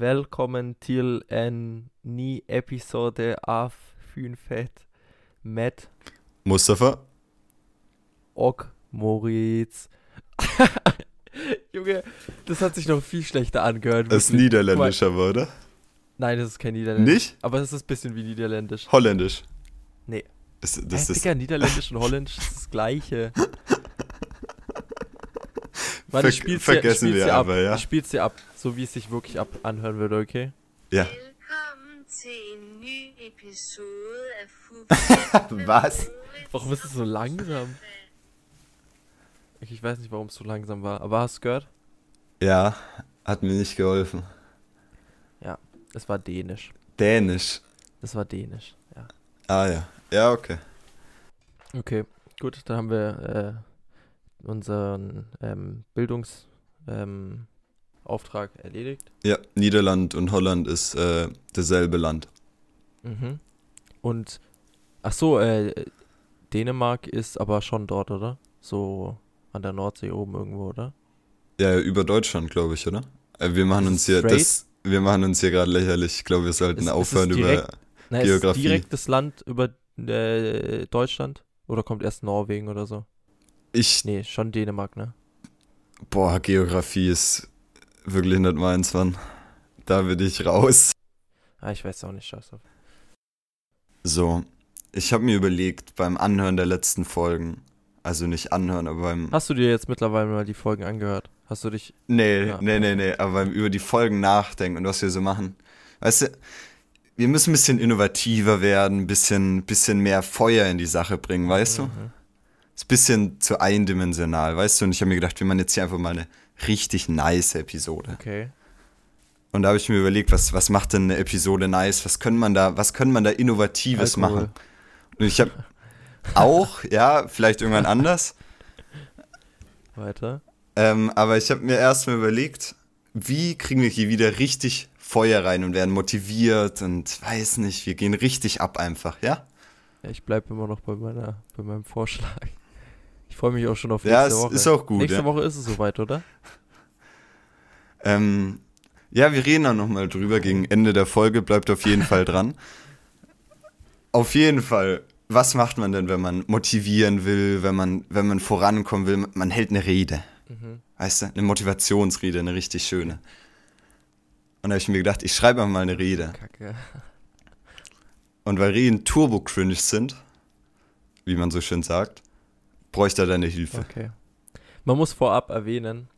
Velkommen til en ny episode av Funfett med Mustafa? og Moritz. Junge, das hat sich noch viel schlechter angehört. Das ist wirklich. niederländisch aber, oder? Nein, das ist kein Niederländisch. Nicht? Aber es ist ein bisschen wie Niederländisch. Holländisch. Nee. Das das äh, ist Digga, Niederländisch und Holländisch ist das gleiche. Ver ich spiel's dir- ich vergessen spiel's wir dir ab. aber, ja. Ich spiel's dir ab, so wie es sich wirklich ab anhören würde, okay? Ja. Was? Warum ist es so langsam? Ich weiß nicht, warum es so langsam war. Aber hast du gehört? Ja, hat mir nicht geholfen. Es war Dänisch. Dänisch. Es war Dänisch, ja. Ah ja. Ja, okay. Okay, gut, dann haben wir äh, unseren ähm, Bildungsauftrag ähm, erledigt. Ja, Niederland und Holland ist äh, dasselbe Land. Mhm. Und, ach so, äh, Dänemark ist aber schon dort, oder? So an der Nordsee oben irgendwo, oder? Ja, über Deutschland, glaube ich, oder? Äh, wir machen Ist uns hier straight? das, wir machen uns hier gerade lächerlich. Ich glaube, wir sollten Ist- ist aufhören über direkt? Na, ist es Geografie. direkt das Land über äh, Deutschland? Oder kommt erst Norwegen oder so? Ich Nee, schon Dänemark, ne? boah, Geografie ist wirklich nicht meins, Mann. Da bin ich raus. Ah, ich weiß auch nicht, scheiße. So, ich habe mir überlegt beim Anhören der letzten Folgen, also nicht anhören, aber beim Hast du dir jetzt mittlerweile mal die Folgen angehört? Hast du dich. Nee, Ja. nee, nee, nee, aber beim über die Folgen nachdenken und was wir so machen. Weißt du, wir müssen ein bisschen innovativer werden, ein bisschen, bisschen mehr Feuer in die Sache bringen, weißt du? Ist ein bisschen zu eindimensional, weißt du? Und ich habe mir gedacht, wir machen jetzt hier einfach mal eine richtig nice Episode. Okay. Und da habe ich mir überlegt, was, was macht denn eine Episode nice? Was können man da, was können man da Innovatives Alkohol. machen? Und ich habe auch, ja, vielleicht irgendwann anders, Weiter. Ähm, aber ich habe mir erstmal überlegt, wie kriegen wir hier wieder richtig Feuer rein und werden motiviert und weiß nicht, wir gehen richtig ab einfach, ja? Ja, ich bleibe immer noch bei, meiner, bei meinem Vorschlag. Ich freue mich auch schon auf Ja, nächste es Woche. ist auch gut, Nächste ja. Woche ist es soweit, oder? Ähm, ja, wir reden dann nochmal drüber. Gegen Ende der Folge bleibt auf jeden Fall dran. Auf jeden Fall, was macht man denn, wenn man motivieren will, wenn man, wenn man vorankommen will? Man hält eine Rede, Mhm. weißt du? Eine Motivationsrede, eine richtig schöne. Und da habe ich mir gedacht, ich schreibe mal eine Rede. Kacke. Und weil Reden turbo-cringe sind, wie man so schön sagt, bräuchte er deine Hilfe. Okay. Man muss vorab erwähnen,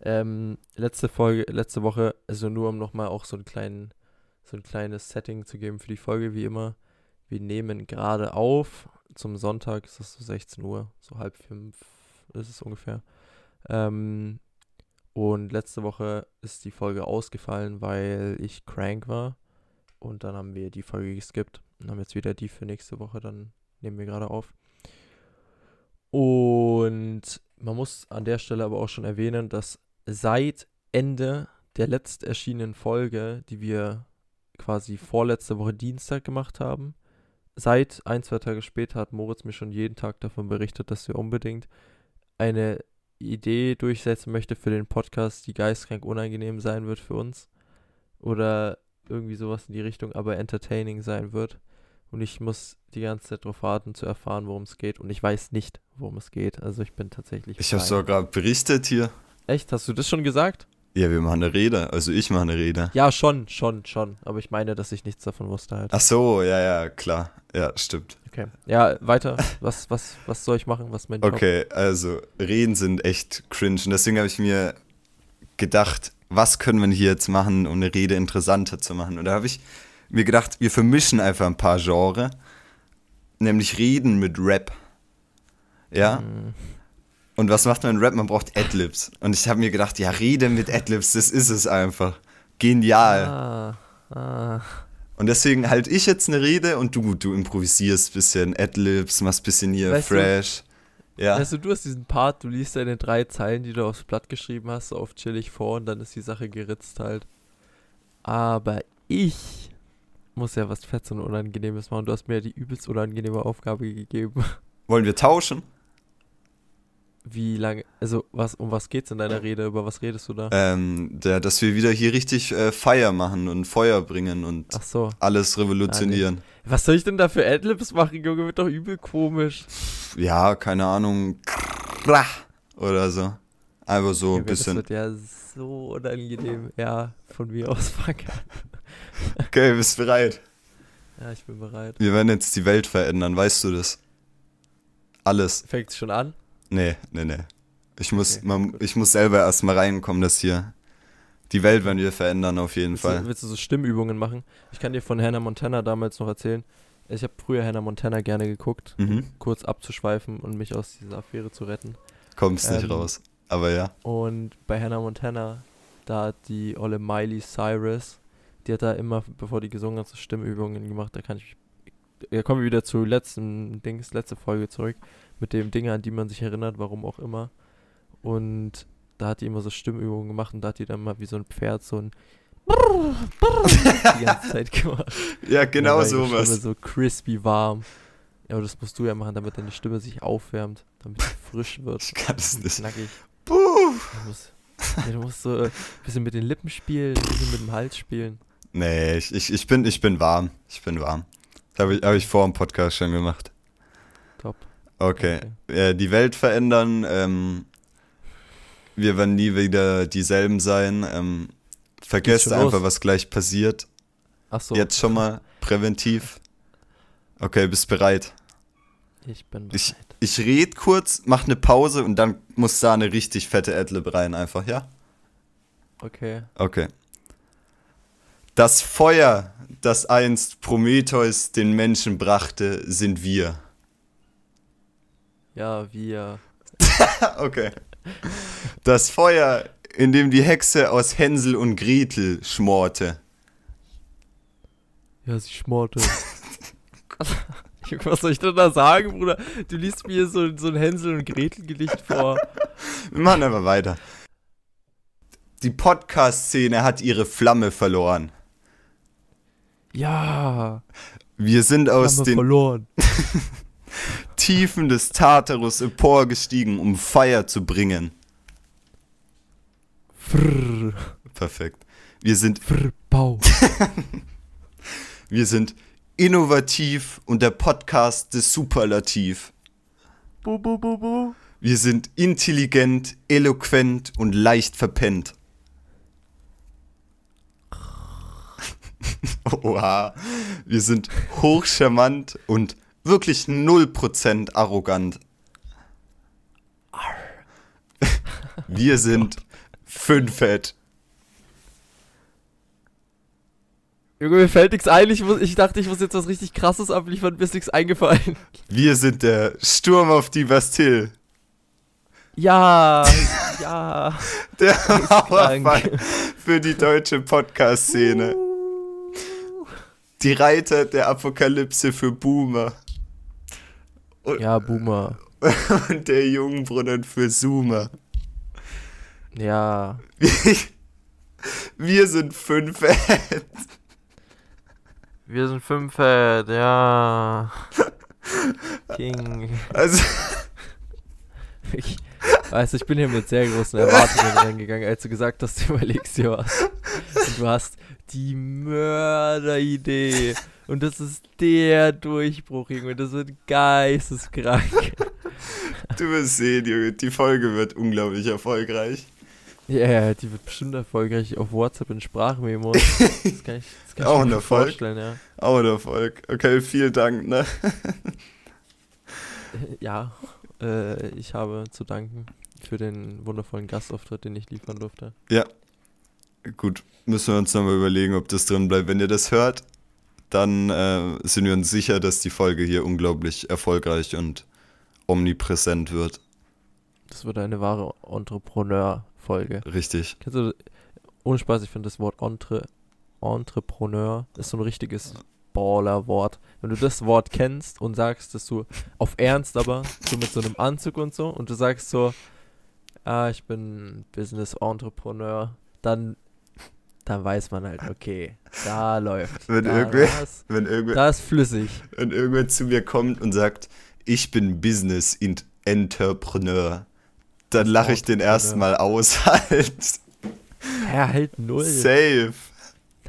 ähm, letzte Folge, letzte Woche, also nur um nochmal auch so einen kleinen, so ein kleines Setting zu geben für die Folge, wie immer. Wir nehmen gerade auf, zum Sonntag ist es so 16 Uhr, so halb fünf ist es ungefähr. Ähm, und letzte Woche ist die Folge ausgefallen, weil ich crank war. Und dann haben wir die Folge geskippt und haben jetzt wieder die für nächste Woche, dann nehmen wir gerade auf. Und man muss an der Stelle aber auch schon erwähnen, dass seit Ende der letzt erschienenen Folge, die wir quasi vorletzte Woche Dienstag gemacht haben, seit ein, zwei Tage später hat Moritz mir schon jeden Tag davon berichtet, dass wir unbedingt eine Idee durchsetzen möchte für den Podcast, die geistkrank unangenehm sein wird für uns. Oder irgendwie sowas in die Richtung, aber entertaining sein wird. Und ich muss die ganze Zeit darauf warten, zu erfahren, worum es geht. Und ich weiß nicht, worum es geht. Also ich bin tatsächlich. Ich habe sogar berichtet hier. Echt? Hast du das schon gesagt? Ja, wir machen eine Rede. Also ich mache eine Rede. Ja, schon, schon, schon. Aber ich meine, dass ich nichts davon wusste halt. Ach so, ja, ja, klar. Ja, stimmt. Okay. Ja, weiter. Was, was, was soll ich machen? Was mein Job? Okay, also Reden sind echt cringe. Und deswegen habe ich mir gedacht, was können wir hier jetzt machen, um eine Rede interessanter zu machen? Und da habe ich mir gedacht, wir vermischen einfach ein paar Genre. Nämlich Reden mit Rap. Ja? Hm, Und was macht man in Rap? Man braucht Adlibs. Und ich habe mir gedacht, ja, Rede mit Adlibs, das ist es einfach. Genial. Ah, ah. Und deswegen halte ich jetzt eine Rede und du, du improvisierst ein bisschen Adlibs, machst ein bisschen hier Weißt du- fresh. ja. Also du hast diesen Part, du liest deine drei Zeilen, die du aufs Blatt geschrieben hast, so auf chillig vor und dann ist die Sache geritzt halt. Aber ich muss ja was Fetz und Unangenehmes machen. Du hast mir ja die übelst unangenehme Aufgabe gegeben. Wollen wir tauschen? Wie lange, also was, um was geht's in deiner Rede? Über was redest du da? Ähm, der, dass wir wieder hier richtig äh, Feier machen und Feuer bringen und so. alles revolutionieren. Was soll ich denn da für Adlibs machen, Junge? Wird doch übel komisch. Ja, keine Ahnung. Oder so. Einfach so ein Junge, Das bisschen. wird ja so unangenehm. Ja, von mir aus fuck. Okay, bist bereit? Ja, ich bin bereit. Wir werden jetzt die Welt verändern, weißt du das? Alles. Fängt's schon an? Nee, nee, nee. Ich muss, Okay, man, ich muss selber erstmal reinkommen, dass hier. Die Welt werden wir verändern, auf jeden Willst Fall. du, willst du so Stimmübungen machen? Ich kann dir von Hannah Montana damals noch erzählen. Ich habe früher Hannah Montana gerne geguckt, Mhm. kurz abzuschweifen und mich aus dieser Affäre zu retten. Kommst nicht Ähm, raus. Aber ja. Und bei Hannah Montana, da hat die olle Miley Cyrus, die hat da immer, bevor die gesungen hat, so Stimmübungen gemacht. Da kann ich mich. Da kommen wir wieder zu letzten Dings, letzte Folge zurück, mit dem Ding, an die man sich erinnert, warum auch immer. Und da hat die immer so Stimmübungen gemacht und da hat die dann mal wie so ein Pferd so ein die ganze Zeit gemacht. Ja, genau sowas. Stimme so crispy warm. Ja, aber das musst du ja machen, damit deine Stimme sich aufwärmt, damit sie frisch wird. Ich kann es nicht. Knackig. Puh. Du musst, ja, du musst so ein bisschen mit den Lippen spielen, ein bisschen mit dem Hals spielen. Nee, ich, ich, ich, bin, ich bin warm. Ich bin warm. Das habe ich, hab ich vor dem Podcast schon gemacht. Top. Okay. Äh, die Welt verändern. Ähm, wir werden nie wieder dieselben sein. Ähm, vergesst einfach, los. was gleich passiert. Achso, Jetzt schon mal präventiv. Okay, bist bereit? ich bin Ich, bereit. ich red kurz, mach eine Pause und dann muss da eine richtig fette Adlib rein, einfach, ja? Okay. Okay. Das Feuer, das einst Prometheus den Menschen brachte, sind wir. Ja, wir. Okay. Das Feuer, in dem die Hexe aus Hänsel und Gretel schmorte. Ja, sie schmorte. Was soll ich denn da sagen, Bruder? Du liest mir so, so ein Hänsel- und Gretel-Gedicht vor. Wir machen aber weiter. Die Podcast-Szene hat ihre Flamme verloren. Ja, Wir sind aus wir den verloren. Tiefen des Tartarus emporgestiegen, um Feier zu bringen. Frrr, Perfekt. Wir sind, frrr, wir sind innovativ und der Podcast des Superlativ. Bu, bu, bu, bu. Wir sind intelligent, eloquent und leicht verpennt. Oha. Wir sind hochcharmant und wirklich 0% arrogant. Wir sind fünffett. Junge, mir fällt nichts ein. Ich, muss, ich dachte, ich muss jetzt was richtig krasses abliefern, mir ist nichts eingefallen. Wir sind der Sturm auf die Bastille. Ja, ja. Der. Mauerfall für die deutsche Podcast-Szene. Die Reiter der Apokalypse für Boomer. Ja, Boomer. Und der Jungbrunnen für Zoomer. Ja. Wir sind fünf Fans. Wir sind fünf Fett, ja. King. Also, Ich, weißt du, ich bin hier mit sehr großen Erwartungen reingegangen, als du gesagt hast, du überlegst dir was. Und du hast die Mörderidee. Und das ist der Durchbruch, Junge. Das wird geisteskrank. du wirst sehen, Junge, die Folge wird unglaublich erfolgreich. Ja, yeah, die wird bestimmt erfolgreich auf WhatsApp in Sprachmemos. Das kann ich, das kann Auch ich ein mir Erfolg. vorstellen, ja. Auch ein Erfolg. Okay, vielen Dank, ne? Ja, äh, ich habe zu danken für den wundervollen Gastauftritt, den ich liefern durfte. Gut, müssen wir uns nochmal überlegen, ob das drin bleibt. Wenn ihr das hört, dann äh, sind wir uns sicher, dass die Folge hier unglaublich erfolgreich und omnipräsent wird. Das wird eine wahre Entrepreneur-Folge. Richtig. Kennst du, ohne Spaß, ich finde das Wort Entre, Entrepreneur ist so ein richtiges Baller-Wort. Wenn du das Wort kennst und sagst, dass du auf Ernst aber, so mit so einem Anzug und so, und du sagst so, ah, ich bin Business-Entrepreneur, dann, dann weiß man halt, okay, da läuft. Wenn da, irgendwer- da, ist, Wenn, irgendwer, da ist flüssig. wenn irgendwer zu mir kommt und sagt, ich bin Business Entrepreneur, dann lache ich den erstmal aus halt. Ja, halt null. Safe.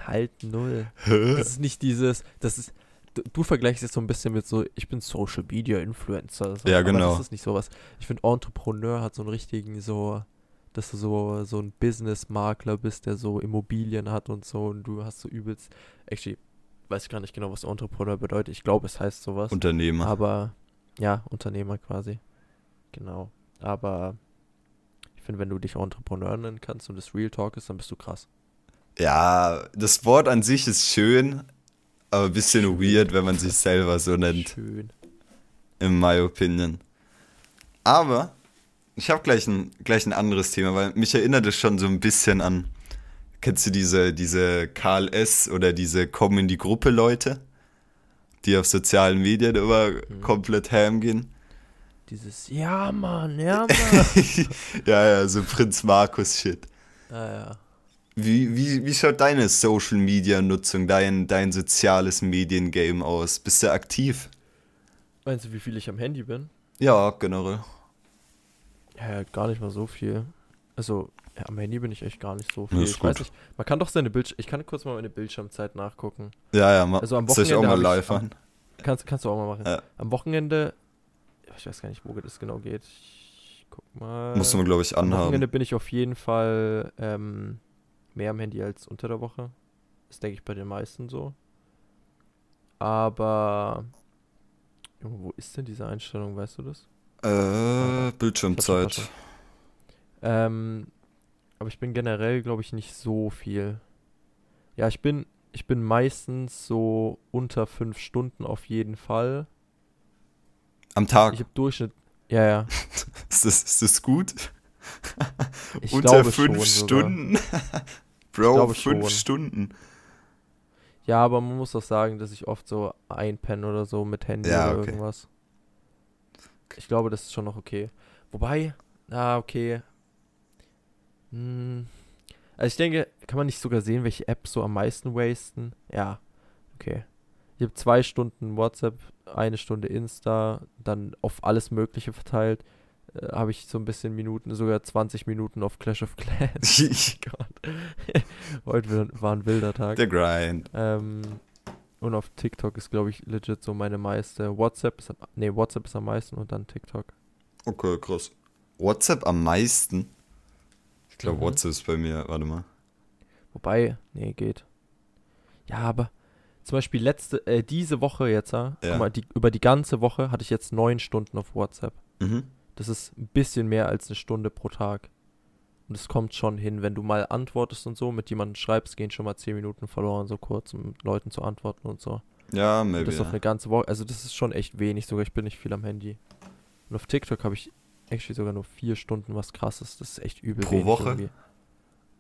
Halt null. Hä? Das ist nicht dieses, das ist, du, du vergleichst es so ein bisschen mit so, ich bin Social Media Influencer. So, Ja, aber genau. das ist nicht sowas. Ich finde, Entrepreneur hat so einen richtigen, so, dass du so, so ein Business-Makler bist, der so Immobilien hat und so und du hast so übelst, actually, weiß ich gar nicht genau, was Entrepreneur bedeutet. Ich glaube, es heißt sowas. Unternehmer. Aber, ja, Unternehmer quasi. Genau. Aber ich finde, wenn du dich Entrepreneur nennen kannst und das Real Talk ist, dann bist du krass. Ja, das Wort an sich ist schön, aber ein bisschen weird, wenn man sich selber so nennt, Schön. in my opinion. Aber ich habe gleich ein, gleich ein anderes Thema, weil mich erinnert es schon so ein bisschen an, kennst du diese, diese Karl S. oder diese Kommen in die Gruppe Leute, die auf sozialen Medien immer Mhm. komplett ham gehen? Dieses, ja, Mann, ja, Mann. ja, ja, so Prinz Markus-Shit. ja, ja. Wie, wie, wie schaut deine Social Media Nutzung, dein, dein soziales Mediengame aus? Bist du aktiv? Meinst du, wie viel ich am Handy bin? Ja, generell. Ja, gar nicht mal so viel. Also, ja, am Handy bin ich echt gar nicht so viel. ich weiß gut. nicht, man kann doch seine Bildschirm. Ich kann kurz mal meine Bildschirmzeit nachgucken. Ja, ja, ma Also am soll ich auch Wochenende mal hab ich- live machen? Kannst, kannst du auch mal machen. Ja. Am Wochenende, ich weiß gar nicht, wo das genau geht. Ich guck mal. Muss man, glaube ich, Am Wochenende anhaben. bin ich auf jeden Fall ähm, mehr am Handy als unter der Woche. Das denke ich bei den meisten so. Aber. Junge, wo ist denn diese Einstellung, weißt du das? Äh, Bildschirmzeit. Ähm, aber ich bin generell, glaube ich, nicht so viel. Ja, ich bin, ich bin meistens so unter fünf Stunden auf jeden Fall. Am Tag. Ich habe Durchschnitt. Ja, ja. Ist das, ist das gut? Ich Unter glaube fünf. Stunden? Bro, glaube fünf schon. Stunden. Ja, aber man muss auch sagen, dass ich oft so einpenne oder so mit Handy Ja, oder okay. irgendwas. Ich glaube, das ist schon noch okay. Wobei, ah, okay. Hm. Also ich denke, kann man nicht sogar sehen, welche Apps so am meisten wasten? Ja, okay. Ich habe zwei Stunden WhatsApp, eine Stunde Insta, dann auf alles Mögliche verteilt. Äh, habe ich so ein bisschen Minuten, sogar 20 Minuten auf Clash of Clans. Gott. Heute war- war ein wilder Tag. Der Grind. Ähm, und auf TikTok ist, glaube ich, legit so meine meiste. WhatsApp ist am, nee, WhatsApp ist am meisten und dann TikTok. Okay, krass. WhatsApp am meisten? Ich glaube, Mhm. WhatsApp ist bei mir, warte mal. Wobei, nee, geht. Ja, aber zum Beispiel letzte, äh, diese Woche jetzt, ah, Ja. guck mal, die, über die ganze Woche hatte ich jetzt neun Stunden auf WhatsApp. Mhm. Das ist ein bisschen mehr als eine Stunde pro Tag. Und es kommt schon hin, wenn du mal antwortest und so, mit jemandem schreibst, gehen schon mal zehn Minuten verloren, so kurz, um Leuten zu antworten und so. Ja, Und maybe. das auf Ja. eine ganze Woche. Also das ist schon echt wenig, sogar ich bin nicht viel am Handy. Und auf TikTok habe ich actually sogar nur vier Stunden, was krass ist. Das ist echt übel Pro Woche? irgendwie.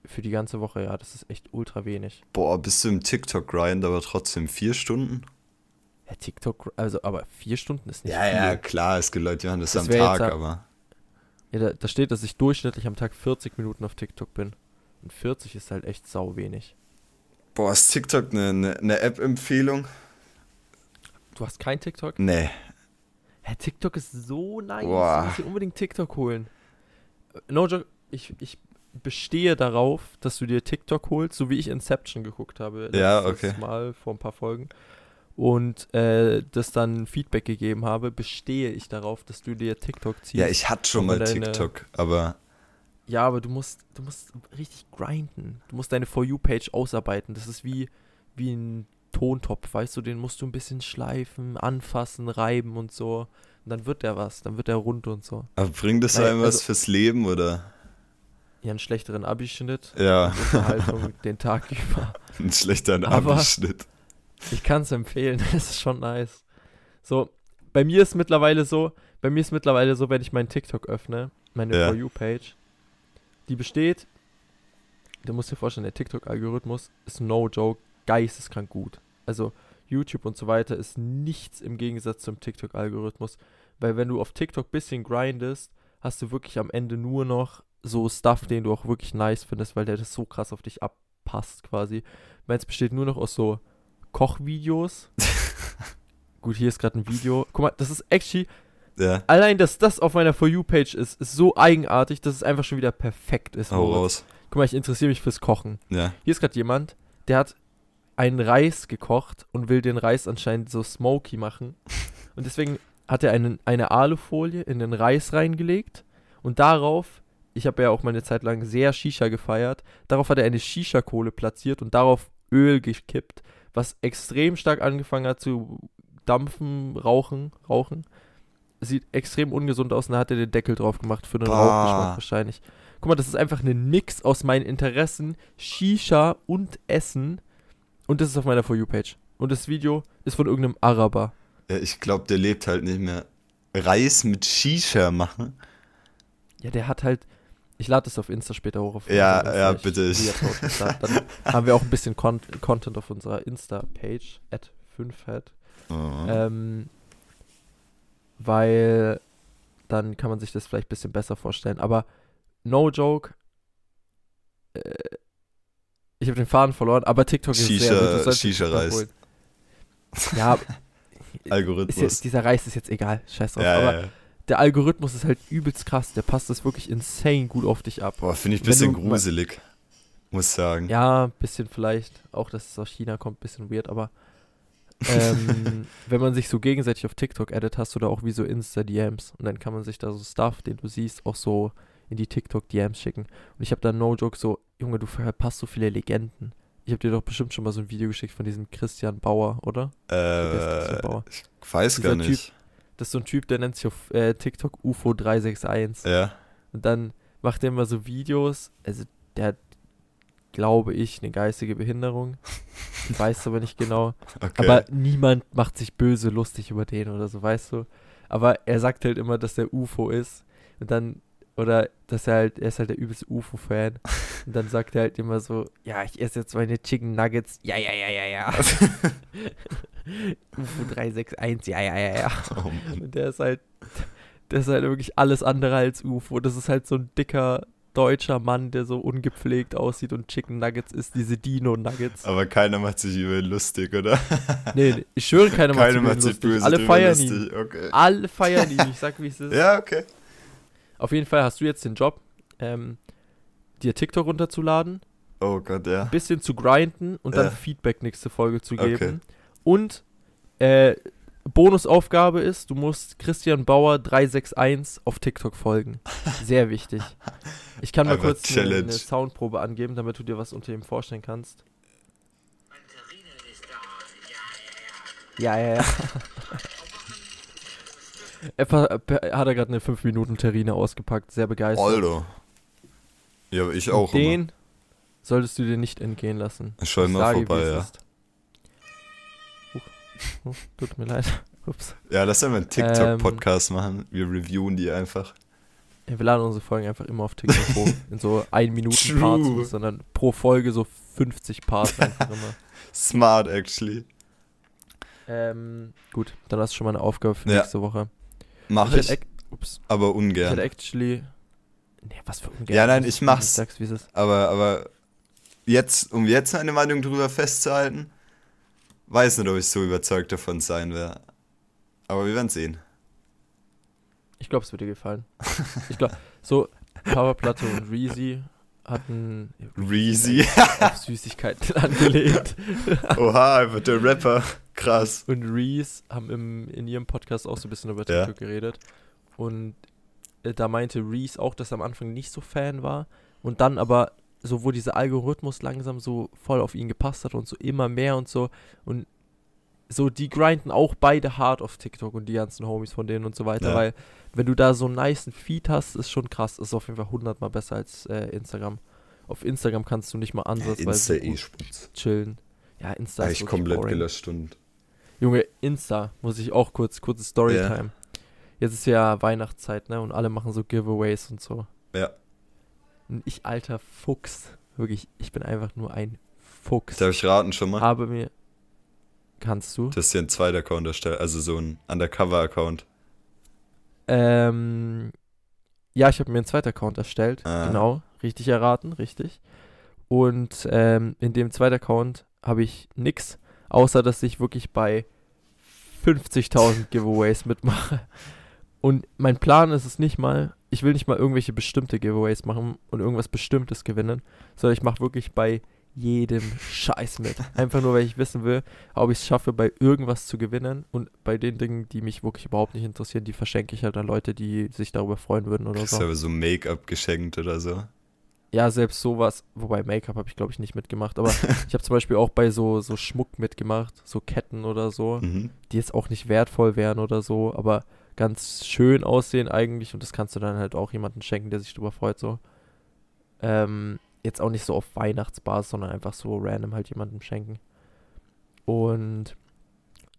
Für die ganze Woche, ja, das ist echt ultra wenig. Boah, bist du im TikTok-Grind, aber trotzdem vier Stunden? Ja, TikTok, also aber vier Stunden ist nicht ja, viel. ja, klar, es gibt Leute, die machen das, Das am wär jetzt Tag, ja- aber. Ja, da, da steht, dass ich durchschnittlich am Tag 40 Minuten auf TikTok bin. Und 40 ist halt echt sau wenig. Boah, ist TikTok eine, eine, eine App-Empfehlung? Du hast kein TikTok? Nee. Hä, TikTok ist so nice. Boah. Du musst dir unbedingt TikTok holen. Äh, No joke, ich, ich bestehe darauf, dass du dir TikTok holst, so wie ich Inception geguckt habe. Ja, letztes okay. Mal vor ein paar Folgen. Und äh, das dann Feedback gegeben habe, bestehe ich darauf, dass du dir TikTok ziehst. Ja, ich hatte schon mal deine- TikTok, aber Ja, aber du musst, du musst richtig grinden. Du musst deine For You-Page ausarbeiten. Das ist wie, wie ein Tontopf, weißt du, den musst du ein bisschen schleifen, anfassen, reiben und so. Und dann wird der was, dann wird der rund und so. Aber bringt das Naja, einem was also- fürs Leben oder? Ja, einen schlechteren Abischnitt, Ja, Unterhaltung den Tag über. ein schlechter Aber- Abschnitt. Ich kann es empfehlen, das ist schon nice. So, bei mir ist mittlerweile so, bei mir ist mittlerweile so, wenn ich meinen TikTok öffne, meine Ja. For You-Page, die besteht, du musst dir vorstellen, der TikTok-Algorithmus ist no joke, geisteskrank gut. Also YouTube und so weiter ist nichts im Gegensatz zum TikTok-Algorithmus, weil wenn du auf TikTok bisschen grindest, hast du wirklich am Ende nur noch so Stuff, den du auch wirklich nice findest, weil der das so krass auf dich abpasst quasi. Meins besteht nur noch aus so Kochvideos. Gut, hier ist gerade ein Video. Guck mal, das ist actually, Ja, Allein, dass das auf meiner For You-Page ist, ist so eigenartig, dass es einfach schon wieder perfekt ist. hau raus. Guck mal, ich interessiere mich fürs Kochen. Ja. Hier ist gerade jemand, der hat einen Reis gekocht und will den Reis anscheinend so smoky machen. Und deswegen hat er einen, eine Alufolie in den Reis reingelegt und darauf, ich habe ja auch meine Zeit lang sehr Shisha gefeiert, darauf hat er eine Shisha-Kohle platziert und darauf Öl gekippt, was extrem stark angefangen hat zu dampfen, rauchen, rauchen. Sieht extrem ungesund aus und da hat er den Deckel drauf gemacht für den Bah. Rauchgeschmack wahrscheinlich. Guck mal, das ist einfach ein Mix aus meinen Interessen, Shisha und Essen. Und das ist auf meiner For You-Page. Und das Video ist von irgendeinem Araber. ja ich glaube, der lebt halt nicht mehr. Reis mit Shisha machen? Ja, der hat halt. Ich lade das auf Insta später hoch. Auf Ja, unserer ja, Insta. bitte. Dann, haben wir auch ein bisschen Con Content auf unserer Insta-Page. At 5head. Oh. Ähm, weil dann kann man sich das vielleicht ein bisschen besser vorstellen. Aber no joke. Äh, ich habe den Faden verloren, aber TikTok ist Shisha- sehr. sollst Shisha-Reis. Ja, ist Algorithmus. jetzt, dieser Reis ist jetzt egal. Scheiß drauf. ja, aber ja, ja. Der Algorithmus ist halt übelst krass. Der passt das wirklich insane gut auf dich ab. Boah, finde ich ein bisschen du gruselig. Muss sagen. Ja, ein bisschen vielleicht. Auch, dass es aus China kommt, ein bisschen weird, aber ähm, wenn man sich so gegenseitig auf TikTok addet, hast du da auch wie so Insta-DMs. Und dann kann man sich da so Stuff, den du siehst, auch so in die TikTok-DMs schicken. Und ich habe da no joke so, Junge, du verpasst so viele Legenden. Ich habe dir doch bestimmt schon mal so ein Video geschickt von diesem Christian Bauer, oder? Ist Christian Äh, Bauer? ich weiß Dieser gar nicht. Das ist so ein Typ, der nennt sich auf äh, TikTok UFO361. Ja. Und dann macht er immer so Videos. Also der hat, glaube ich, eine geistige Behinderung. Ich weiß aber nicht genau. Okay. Aber niemand macht sich böse lustig über den oder so, weißt du? Aber er sagt halt immer, dass er UFO ist. Und dann, oder dass er halt, er ist halt der übelste UFO-Fan. Und dann sagt er halt immer so, ja, ich esse jetzt meine Chicken Nuggets. Ja, ja, ja, ja, ja. UFO 361, ja, ja, ja, ja. oh. Und der ist halt, der ist halt wirklich alles andere als UFO. Das ist halt so ein dicker deutscher Mann, der so ungepflegt aussieht und Chicken Nuggets ist diese Dino Nuggets. Aber keiner macht sich über ihn lustig, oder? Nee, nee, ich schwöre, keiner, keiner macht sich über ihn lustig. böse Alle feiern ihn. Okay. Alle feiern ihn. Ich sag, wie es ist. Ja, okay. Auf jeden Fall hast du jetzt den Job, ähm, dir TikTok runterzuladen, Oh Gott, ja. ein bisschen zu grinden und dann Ja. Feedback nächste Folge zu Okay. Und äh, Bonusaufgabe ist, du musst Christian Bauer 361 auf TikTok folgen. Sehr wichtig. Ich kann mal kurz eine, eine Soundprobe angeben, damit du dir was unter ihm vorstellen kannst. Ja, ja, ja. er hat er gerade eine 5 Minuten Terrine ausgepackt, sehr begeistert. Alter. Ja, aber ich auch Den solltest du dir nicht entgehen lassen. immer. Schau mal vorbei, ja. ist. Huch, tut mir leid. Ups. Ja, lass einfach einen TikTok-Podcast machen. Wir reviewen die einfach. Ja, wir laden unsere Folgen einfach immer auf TikTok hoch. In so 1 Minuten Parts, True. sondern pro Folge so 50 Parts einfach immer. Smart, actually. Ähm, gut, dann hast du schon mal eine Aufgabe für Ja. nächste Woche. Mach ich, ac- ups, aber ich ungern. hätte actually. Nee, was für ungern. Ja, nein, ich mach's. sag's, wie es ist. Aber, aber jetzt, um jetzt eine Meinung drüber festzuhalten, weiß nicht, ob ich so überzeugt davon sein werde. Aber wir werden sehen. Ich glaube, es wird dir gefallen. Ich glaube, so Powerplatte und Reezy hatten Reezy. auf Süßigkeiten angelegt. Oha, einfach der Rapper. Krass. Und Reese haben im, in ihrem Podcast auch so ein bisschen über Ja. TikTok geredet. Und äh, da meinte Reese auch, dass er am Anfang nicht so Fan war. Und dann aber, so wo dieser Algorithmus langsam so voll auf ihn gepasst hat und so immer mehr und so. Und so, die grinden auch beide hart auf TikTok und die ganzen Homies von denen und so weiter. Ja. Weil, wenn du da so einen niceen Feed hast, ist schon krass. Ist auf jeden Fall hundertmal besser als äh, Instagram. Auf Instagram kannst du nicht mal ansatzweise Insta spitz. chillen. Ja, Insta ist Eigentlich komplett boring. gelöscht und. Junge, Insta, muss ich auch kurz, kurze Storytime. Jetzt ist ja Weihnachtszeit, ne? Und alle machen so Giveaways und so. Ja. Und ich, alter Fuchs, wirklich, ich bin einfach nur ein Fuchs. Darf ich raten schon mal? Habe mir. Kannst du? Das ist ja ein zweiter Account erstellt, also so ein Undercover-Account. Ähm. Ja, ich habe mir einen zweiten Account erstellt. Ah. Genau, richtig erraten, richtig. Und ähm, in dem zweiten Account habe ich nix, außer dass ich wirklich bei 50.000 Giveaways mitmache. Und mein Plan ist es nicht mal, ich will nicht mal irgendwelche bestimmte Giveaways machen und irgendwas Bestimmtes gewinnen, sondern ich mache wirklich bei jedem Scheiß mit. Einfach nur, weil ich wissen will, ob ich es schaffe, bei irgendwas zu gewinnen. Und bei den Dingen, die mich wirklich überhaupt nicht interessieren, die verschenke ich halt an Leute, die sich darüber freuen würden oder Kriegst du so. aber so Make-up geschenkt oder so. Ja, selbst sowas, wobei Make-up habe ich glaube ich nicht mitgemacht, aber ich habe zum Beispiel auch bei so, so Schmuck mitgemacht, so Ketten oder so, Mhm. die jetzt auch nicht wertvoll wären oder so, aber ganz schön aussehen eigentlich und das kannst du dann halt auch jemandem schenken, der sich darüber freut, so. Ähm, jetzt auch nicht so auf Weihnachtsbasis, sondern einfach so random halt jemandem schenken. Und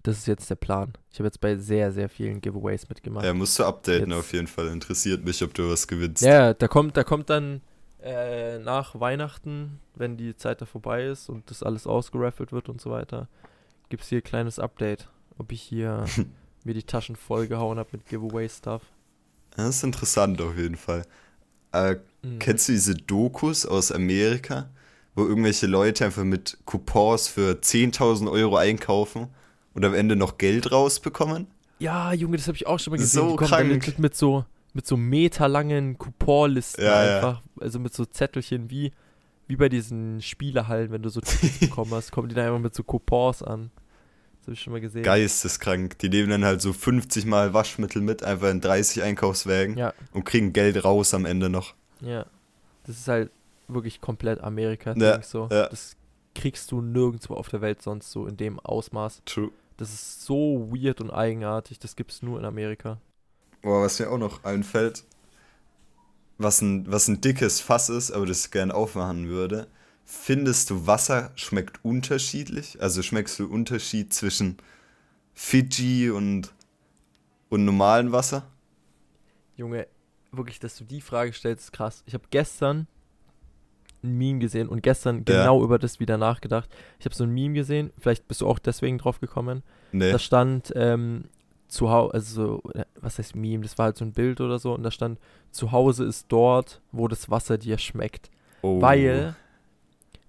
das ist jetzt der Plan. Ich habe jetzt bei sehr, sehr vielen Giveaways mitgemacht. Ja, musst du updaten Jetzt- auf jeden Fall. Interessiert mich, ob du was gewinnst. Ja, da kommt, da kommt dann äh, nach Weihnachten, wenn die Zeit da vorbei ist und das alles ausgeraffelt wird und so weiter, gibt es hier ein kleines Update, ob ich hier mir die Taschen vollgehauen habe mit Giveaway-Stuff. Das ist interessant auf jeden Fall. Äh, Mhm. Kennst du diese Dokus aus Amerika, wo irgendwelche Leute einfach mit Coupons für 10.000 Euro einkaufen und am Ende noch Geld rausbekommen? Ja, Junge, das habe ich auch schon mal gesehen. so die krank. legit mit so mit so meterlangen Couponlisten Ja, ja. einfach, also mit so Zettelchen wie wie bei diesen Spielehallen, wenn du so Tickets bekommen hast, kommen die dann einfach mit so Coupons an. Habe ich schon mal gesehen. Geisteskrank. Die nehmen dann halt so 50 Mal Waschmittel mit, einfach in 30 Einkaufswägen Ja, und kriegen Geld raus am Ende noch. ja. Das ist halt wirklich komplett Amerika, Ja, so. ja. Das kriegst du nirgendwo auf der Welt sonst so in dem Ausmaß. True. Das ist so weird und eigenartig, das gibt's nur in Amerika. Boah, was mir auch noch einfällt, was ein, was ein dickes Fass ist, aber das ich gerne aufmachen würde. Findest du, Wasser schmeckt unterschiedlich? Also schmeckst du Unterschied zwischen Fiji und, und normalem Wasser? Junge, wirklich, dass du die Frage stellst, ist krass. Ich habe gestern ein Meme gesehen und gestern Ja. genau über das wieder nachgedacht. Ich habe so ein Meme gesehen, vielleicht bist du auch deswegen drauf gekommen. Nee. Da stand ähm, zu Hause, also so, äh, was heißt Meme? Das war halt so ein Bild oder so und da stand, zu Hause ist dort, wo das Wasser dir schmeckt. Oh. Weil,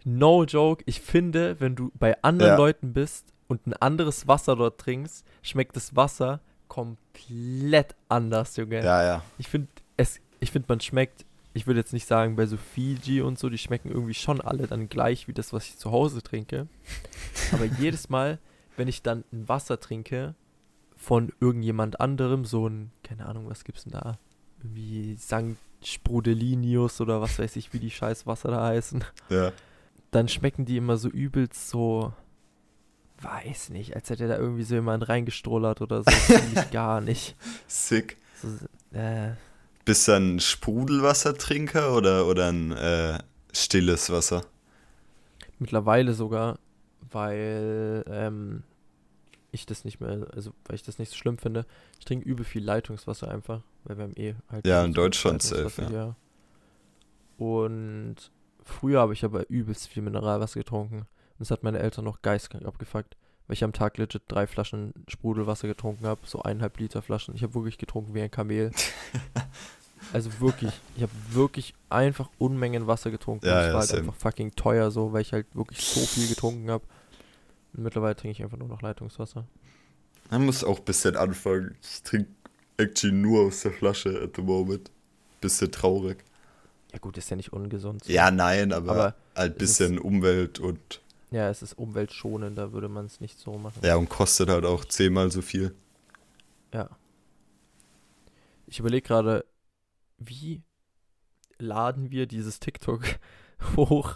no joke, ich finde, wenn du bei anderen Ja. Leuten bist und ein anderes Wasser dort trinkst, schmeckt das Wasser komplett anders, Junge. Ja, ja. Ich finde, es, ich finde, man schmeckt, ich würde jetzt nicht sagen, bei so Fiji und so, die schmecken irgendwie schon alle dann gleich wie das, was ich zu Hause trinke. Aber jedes Mal, wenn ich dann ein Wasser trinke von irgendjemand anderem, so ein, keine Ahnung, was gibt's denn da? Irgendwie St. Sprudelinius oder was weiß ich, wie die scheiß Wasser da heißen. Ja. Dann schmecken die immer so übelst so, weiß nicht, als hätte da irgendwie so jemand reingestrollert oder so. Finde ich gar nicht. Sick. So, äh, Bist du ein Sprudelwassertrinker oder, oder ein äh, stilles Wasser? Mittlerweile sogar, weil ähm, ich das nicht mehr, also weil ich das nicht so schlimm finde. Ich trinke übel viel Leitungswasser einfach, weil wir haben eh halt. Ja, in Deutschland safe, hier. Und früher habe ich aber übelst viel Mineralwasser getrunken. Und das hat meine Eltern noch geistkrank abgefuckt, weil ich am Tag legit drei Flaschen Sprudelwasser getrunken habe, so eineinhalb Liter Flaschen. Ich habe wirklich getrunken wie ein Kamel. Also wirklich, ich habe wirklich einfach Unmengen Wasser getrunken. Ja, und es ja, war halt same. einfach fucking teuer so, weil ich halt wirklich so viel getrunken habe. Und mittlerweile trinke ich einfach nur noch Leitungswasser. Man muss auch ein bisschen anfangen. Ich trinke actually nur aus der Flasche at the moment. Bisschen traurig. Ja gut, ist ja nicht ungesund. so. Ja, nein, aber, Aber halt ist- bisschen Umwelt und Ja, es ist umweltschonender, würde man es nicht so machen. ja, und kostet halt auch zehnmal so viel. Ja. Ich überlege gerade, wie laden wir dieses TikTok hoch?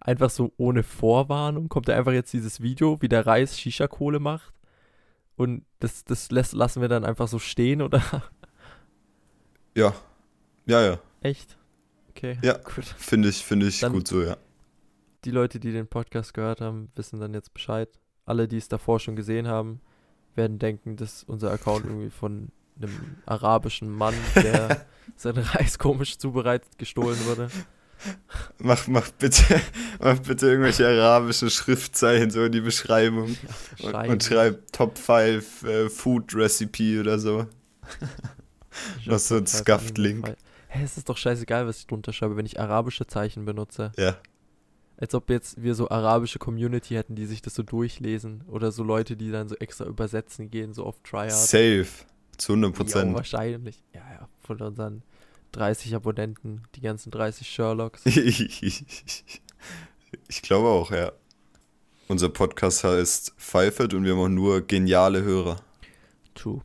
einfach so ohne Vorwarnung. Kommt da einfach jetzt dieses Video, wie der Reis Shisha-Kohle macht? Und das, das lässt, lassen wir dann einfach so stehen, oder? Ja. Ja, ja. Echt? Okay. Ja. Gut. Finde ich, finde ich Dann- gut so, ja. Die Leute, die den Podcast gehört haben, wissen dann jetzt Bescheid. Alle, die es davor schon gesehen haben, werden denken, dass unser Account irgendwie von einem arabischen Mann, der seinen Reis komisch zubereitet, gestohlen wurde. Mach, mach bitte, mach bitte irgendwelche arabischen Schriftzeichen so in die Beschreibung. Und, und schreib Top 5 äh, Food Recipe oder so. noch so ein Scuffed-Link. Hä, es ist doch scheißegal, was ich drunter schreibe, wenn ich arabische Zeichen benutze. Ja. Als ob jetzt wir so arabische Community hätten, die sich das so durchlesen. Oder so Leute, die dann so extra übersetzen gehen, so auf Tryhard. Safe. Zu 100 Ja, Prozent. wahrscheinlich. Ja, ja. Von unseren 30 Abonnenten, die ganzen 30 Sherlocks. ich glaube auch, ja. Unser Podcast heißt Pfeifert und wir haben auch nur geniale Hörer. True.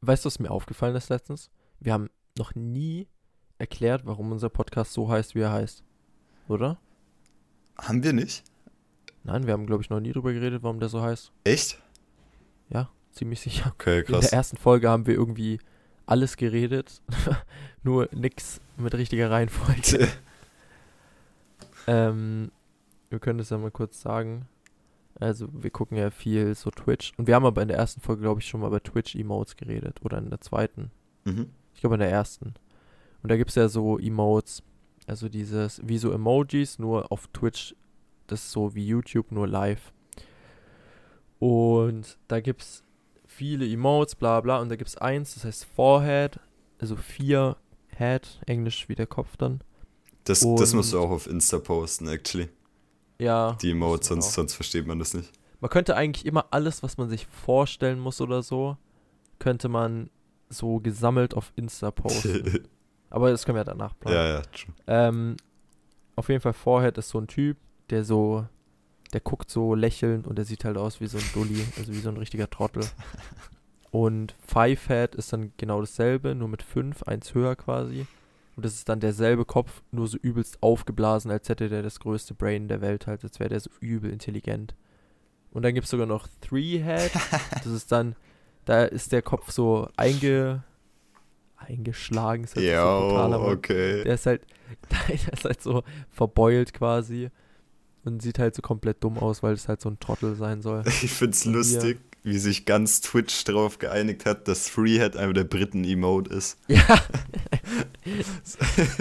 Weißt du, was mir aufgefallen ist letztens? Wir haben noch nie erklärt, warum unser Podcast so heißt, wie er heißt. Oder? Haben wir nicht? Nein, wir haben, glaube ich, noch nie drüber geredet, warum der so heißt. Echt? Ja, ziemlich sicher. Okay, In krass. der ersten Folge haben wir irgendwie alles geredet, nur nix mit richtiger Reihenfolge. ähm, wir können das ja mal kurz sagen. Also, wir gucken ja viel so Twitch. Und wir haben aber in der ersten Folge, glaube ich, schon mal über Twitch-Emotes geredet. Oder in der zweiten. mhm. Ich glaube in der ersten. Und da gibt es ja so Emotes, also dieses, wie so Emojis, nur auf Twitch, das ist so wie YouTube, nur live. Und da gibt es viele Emotes, bla bla, und da gibt es eins, das heißt Forehead, also vier Head, Englisch wie der Kopf dann. Das, das musst du auch auf Insta posten, actually. Ja. Die Emotes, sonst, sonst versteht man das nicht. Man könnte eigentlich immer alles, was man sich vorstellen muss oder so, könnte man so gesammelt auf Insta posten. Aber das können wir danach planen. ja, ja, true. Ähm, auf jeden Fall Forehead ist so ein Typ, der so, der guckt so lächelnd und der sieht halt aus wie so ein Dulli, also wie so ein richtiger Trottel. Und Fivehead ist dann genau dasselbe, nur mit fünf, eins höher quasi. Und das ist dann derselbe Kopf, nur so übelst aufgeblasen, als hätte der das größte Brain der Welt halt, als wäre der so übel intelligent. Und dann gibt es sogar noch Three-Head, das ist dann, da ist der Kopf so einge, eingeschlagen, ist halt Ja, so brutal, aber okay. der ist halt, der ist halt so verbeult quasi und sieht halt so komplett dumm aus, weil es halt so ein Trottel sein soll. Ich find's lustig, wie sich ganz Twitch darauf geeinigt hat, dass Freehead einer der Briten-Emote ist. Ja.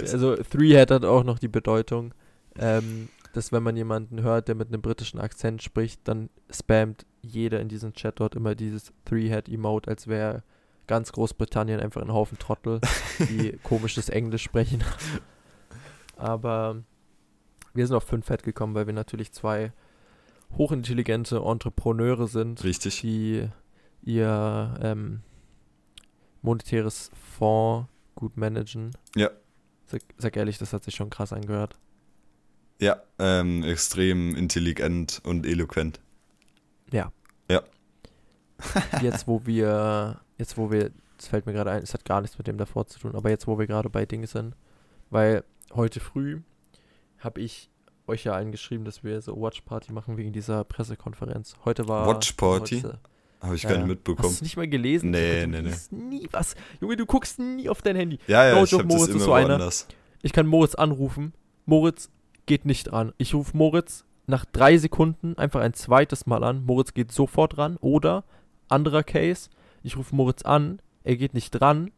also Three-Head hat auch noch die Bedeutung, ähm, dass wenn man jemanden hört, der mit einem britischen Akzent spricht, dann spammt jeder in diesem Chat dort immer dieses Three-Head-Emote, als wäre ganz Großbritannien einfach ein Haufen Trottel, die komisches Englisch sprechen. Aber wir sind auf 5 Head gekommen, weil wir natürlich zwei hochintelligente Entrepreneure sind, Richtig. die ihr ähm, monetäres Fonds gut managen. Ja. Sag, sag ehrlich, das hat sich schon krass angehört. Ja, ähm, extrem intelligent und eloquent. Jetzt, wo wir, jetzt, wo wir, es fällt mir gerade ein, es hat gar nichts mit dem davor zu tun, aber jetzt, wo wir gerade bei Dingen sind, weil heute früh habe ich euch ja allen geschrieben, dass wir so Watch Party machen wegen dieser Pressekonferenz. Heute war. Watch Party? Habe ich Ja, gar nicht Hast du mitbekommen. es nicht mal gelesen? Nee, nee, nee. nie was. Junge, du guckst nie auf dein Handy. Ja, ja, No ich habe das Moritz ist immer so einer. Ich kann Moritz anrufen. Moritz geht nicht ran. Ich rufe Moritz nach drei Sekunden einfach ein zweites Mal an. Moritz geht sofort ran. Oder, anderer Case, ich rufe Moritz an, er geht nicht ran.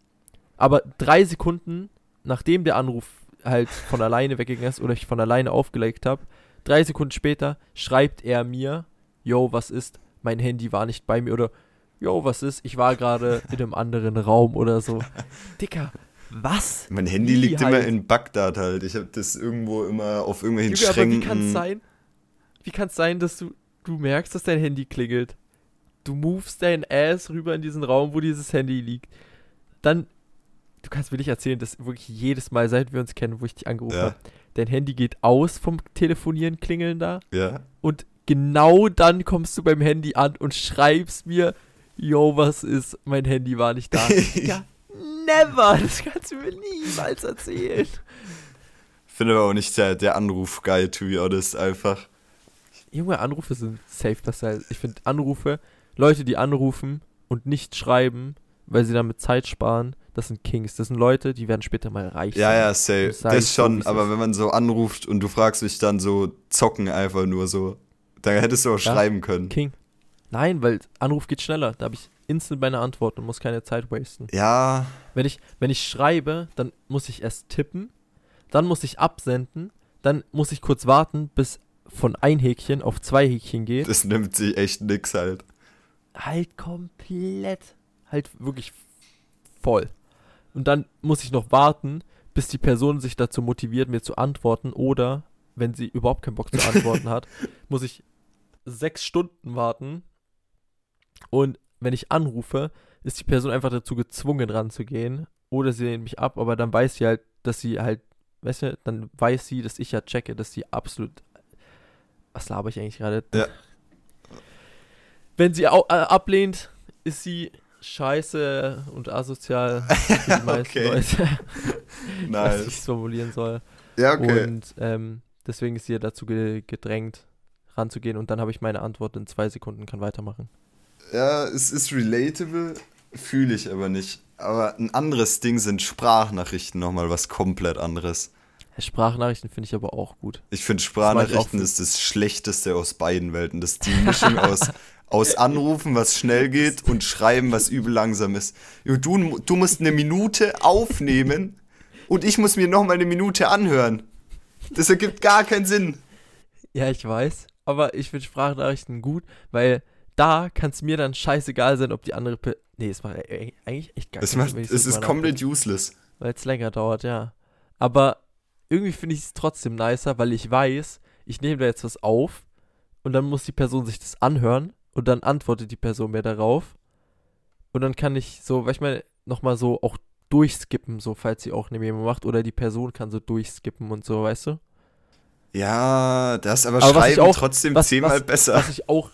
Aber drei Sekunden, nachdem der Anruf halt von alleine weggegangen ist oder ich von alleine aufgelegt habe, drei Sekunden später schreibt er mir, yo, was ist? Mein Handy war nicht bei mir oder yo, was ist? Ich war gerade in einem anderen Raum oder so. Dicker, was? Mein Handy Wie liegt immer halt? in Bagdad halt. Ich habe das irgendwo immer auf irgendwelchen Junge, aber wie Schränken. kann es sein? Wie kann es sein, dass du, du merkst, dass dein Handy klingelt? Du movest dein Ass rüber in diesen Raum, wo dieses Handy liegt. Dann, du kannst mir nicht erzählen, dass wirklich jedes Mal, seit wir uns kennen, wo ich dich angerufen Ja. habe, dein Handy geht aus vom Telefonieren, Klingeln da. Ja. Und genau dann kommst du beim Handy an und schreibst mir, yo, was ist? Mein Handy war nicht da. ja, never! Das kannst du mir niemals erzählen. Finde aber auch nicht der, der Anruf geil, to be honest, einfach. Junge, Anrufe sind safe das heißt, Ich finde Anrufe, Leute, die anrufen und nicht schreiben, weil sie damit Zeit sparen, das sind Kings. Das sind Leute, die werden später mal reich Ja, sein. ja, safe. Das Das so, schon, es aber ist. wenn man so anruft und du fragst dich dann so zocken einfach nur so, dann hättest du auch Ja. schreiben können. King. Nein, weil Anruf geht schneller. Da habe ich instant meine Antwort und muss keine Zeit wasten. Ja, Wenn ich, wenn ich schreibe, dann muss ich erst tippen, dann muss ich absenden, dann muss ich kurz warten, bis von ein Häkchen auf zwei Häkchen geht. das nimmt sich echt nix halt. Halt komplett, halt wirklich voll. Und dann muss ich noch warten, bis die Person sich dazu motiviert, mir zu antworten. Oder, wenn sie überhaupt keinen Bock zu antworten hat, muss ich sechs Stunden warten. Und wenn ich anrufe, ist die Person einfach dazu gezwungen ranzugehen oder sie lehnt mich ab, aber dann weiß sie halt, dass sie halt, weißt du, dann weiß sie, dass ich ja checke, dass sie absolut, was laber ich eigentlich gerade? Ja. Wenn sie au, äh, ablehnt, ist sie scheiße und asozial für die meisten Okay. Leute, was Nice. ich es formulieren soll. Ja, okay. Und ähm, deswegen ist sie ja dazu ge gedrängt, ranzugehen und dann habe ich meine Antwort in zwei Sekunden, kann weitermachen. Ja, es ist relatable, fühle ich aber nicht. Aber ein anderes Ding sind Sprachnachrichten nochmal was komplett anderes. Sprachnachrichten finde ich aber auch gut. Ich finde, Das mag ich auch Sprachnachrichten ist das Schlechteste aus beiden Welten. Das ist die Mischung aus, aus Anrufen, was schnell geht, und Schreiben, was übel langsam ist. Du, du musst eine Minute aufnehmen und ich muss mir nochmal eine Minute anhören. Das ergibt gar keinen Sinn. Ja, ich weiß, aber ich finde Sprachnachrichten gut, weil da kann es mir dann scheißegal sein, ob die andere. Pe nee, es macht äh, eigentlich echt gar Es, keinen macht, Sinn, ich so es ist komplett useless. weil es länger dauert, ja. Aber irgendwie finde ich es trotzdem nicer, weil ich weiß, ich nehme da jetzt was auf und dann muss die Person sich das anhören und dann antwortet die Person mir darauf. Und dann kann ich so, weil ich meine, nochmal so auch durchskippen, so falls sie auch eine Memo macht oder die Person kann so durchskippen und so, weißt du? Ja, das aber, Aber Schreiben auch- trotzdem was- zehnmal was- besser. Was ich auch,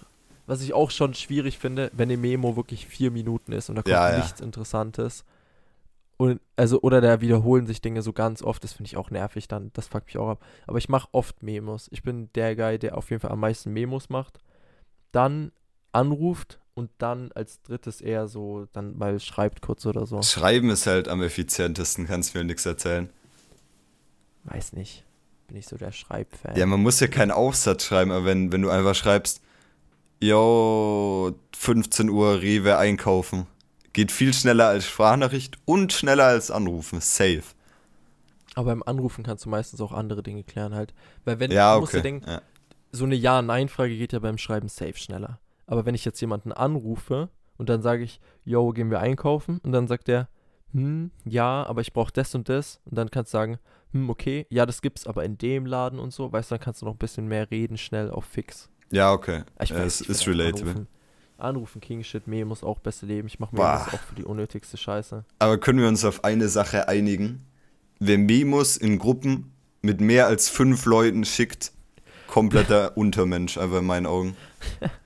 was ich auch schon schwierig finde, wenn eine Memo wirklich vier Minuten ist und da kommt Ja, ja. nichts Interessantes. Und, also, oder da wiederholen sich Dinge so ganz oft, das finde ich auch nervig dann, das fuckt mich auch ab. Aber ich mache oft Memos. Ich bin der Guy, der auf jeden Fall am meisten Memos macht. Dann anruft und dann als drittes eher so, dann mal schreibt kurz oder so. Schreiben ist halt am effizientesten, kannst mir nichts erzählen. Weiß nicht. Bin ich so der Schreibfan. Ja, man muss ja keinen Aufsatz schreiben, aber wenn, wenn du einfach schreibst, yo, 15 Uhr Rewe einkaufen, geht viel schneller als Sprachnachricht und schneller als Anrufen, safe. Aber beim Anrufen kannst du meistens auch andere Dinge klären halt. Weil wenn Ja, du musst dir okay. denken, ja. so eine Ja-Nein-Frage geht ja beim Schreiben safe schneller. Aber wenn ich jetzt jemanden anrufe und dann sage ich, yo, gehen wir einkaufen? Und dann sagt der, hm, ja, aber ich brauche das und das. Und dann kannst du sagen, hm, okay, ja, das gibt's aber in dem Laden und so. Weißt du, dann kannst du noch ein bisschen mehr reden, schnell auf fix. ja, okay. Ich ja, weiß, es ich ist relatable. Anrufen, anrufen King Shit, Memos auch beste Leben. Ich mache. Memos auch für die unnötigste Scheiße. Aber können wir uns auf eine Sache einigen? Wer Memos in Gruppen mit mehr als fünf Leuten schickt, kompletter Untermensch, einfach in meinen Augen.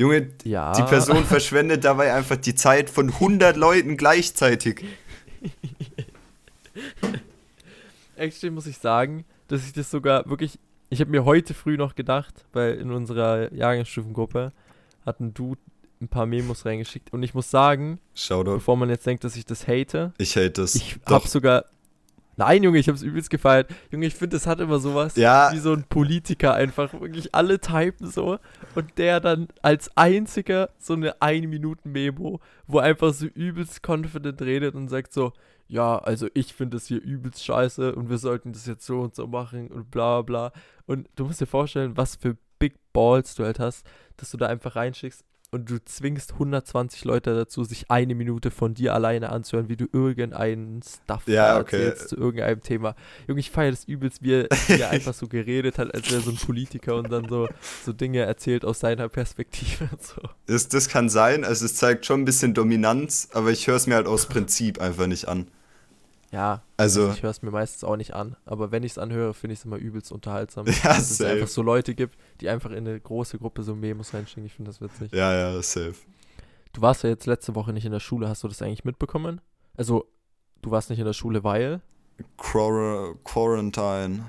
Junge, Ja. die Person verschwendet dabei einfach die Zeit von 100 Leuten gleichzeitig. Actually muss ich sagen, dass ich das sogar wirklich. Ich habe mir heute früh noch gedacht, weil in unserer Jahrgangsstufengruppe hat ein Dude ein paar Memos reingeschickt. Und ich muss sagen, Shoutout. bevor man jetzt denkt, dass ich das hate, Ich hate das. ich habe sogar. Nein, Junge, ich habe es übelst gefeiert. Junge, ich finde, das hat immer sowas Ja. wie so ein Politiker einfach. Wirklich alle typen so. Und der dann als einziger so eine 1-Minuten-Memo, wo einfach so übelst confident redet und sagt so, ja, also ich finde das hier übelst scheiße und wir sollten das jetzt so und so machen und bla bla bla. Und du musst dir vorstellen, was für Big Balls du halt hast, dass du da einfach reinschickst und du zwingst 120 Leute dazu, sich eine Minute von dir alleine anzuhören, wie du irgendeinen Stuff Ja, okay. erzählst zu irgendeinem Thema. Junge, ich feiere das übelst, wie er, wie er einfach so geredet hat, als wäre so ein Politiker und dann so, so Dinge erzählt aus seiner Perspektive und so. Das, das kann sein, also es zeigt schon ein bisschen Dominanz, aber ich höre es mir halt aus Prinzip einfach nicht an. Ja, Also, ich höre es mir meistens auch nicht an, aber wenn ich es anhöre, finde ich es immer übelst unterhaltsam. Ja, dass es safe. einfach so Leute gibt, die einfach in eine große Gruppe so Memos reinschicken. Ich finde das witzig. ja, ja, safe. Du warst ja jetzt letzte Woche nicht in der Schule, hast du das eigentlich mitbekommen? Also, du warst nicht in der Schule, weil, Quar Quarantine.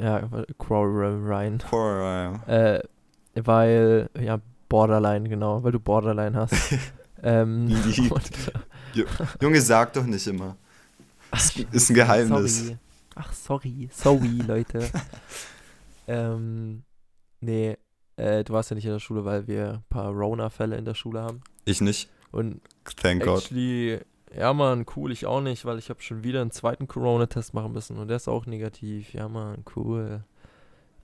ja, Quarantine, Quarantine. äh, weil, ja, Borderline, genau, weil du Borderline hast. ähm, und, Junge, sag doch nicht immer. Ach, ist ein Geheimnis. Sorry. Ach, sorry. Sorry, Leute. ähm, nee, äh, du warst ja nicht in der Schule, weil wir ein paar Rona-Fälle in der Schule haben. Ich nicht. Und Thank God. actually, ja, Mann, cool, ich auch nicht, weil ich habe schon wieder einen zweiten Corona-Test machen müssen und der ist auch negativ. Ja, Mann, cool.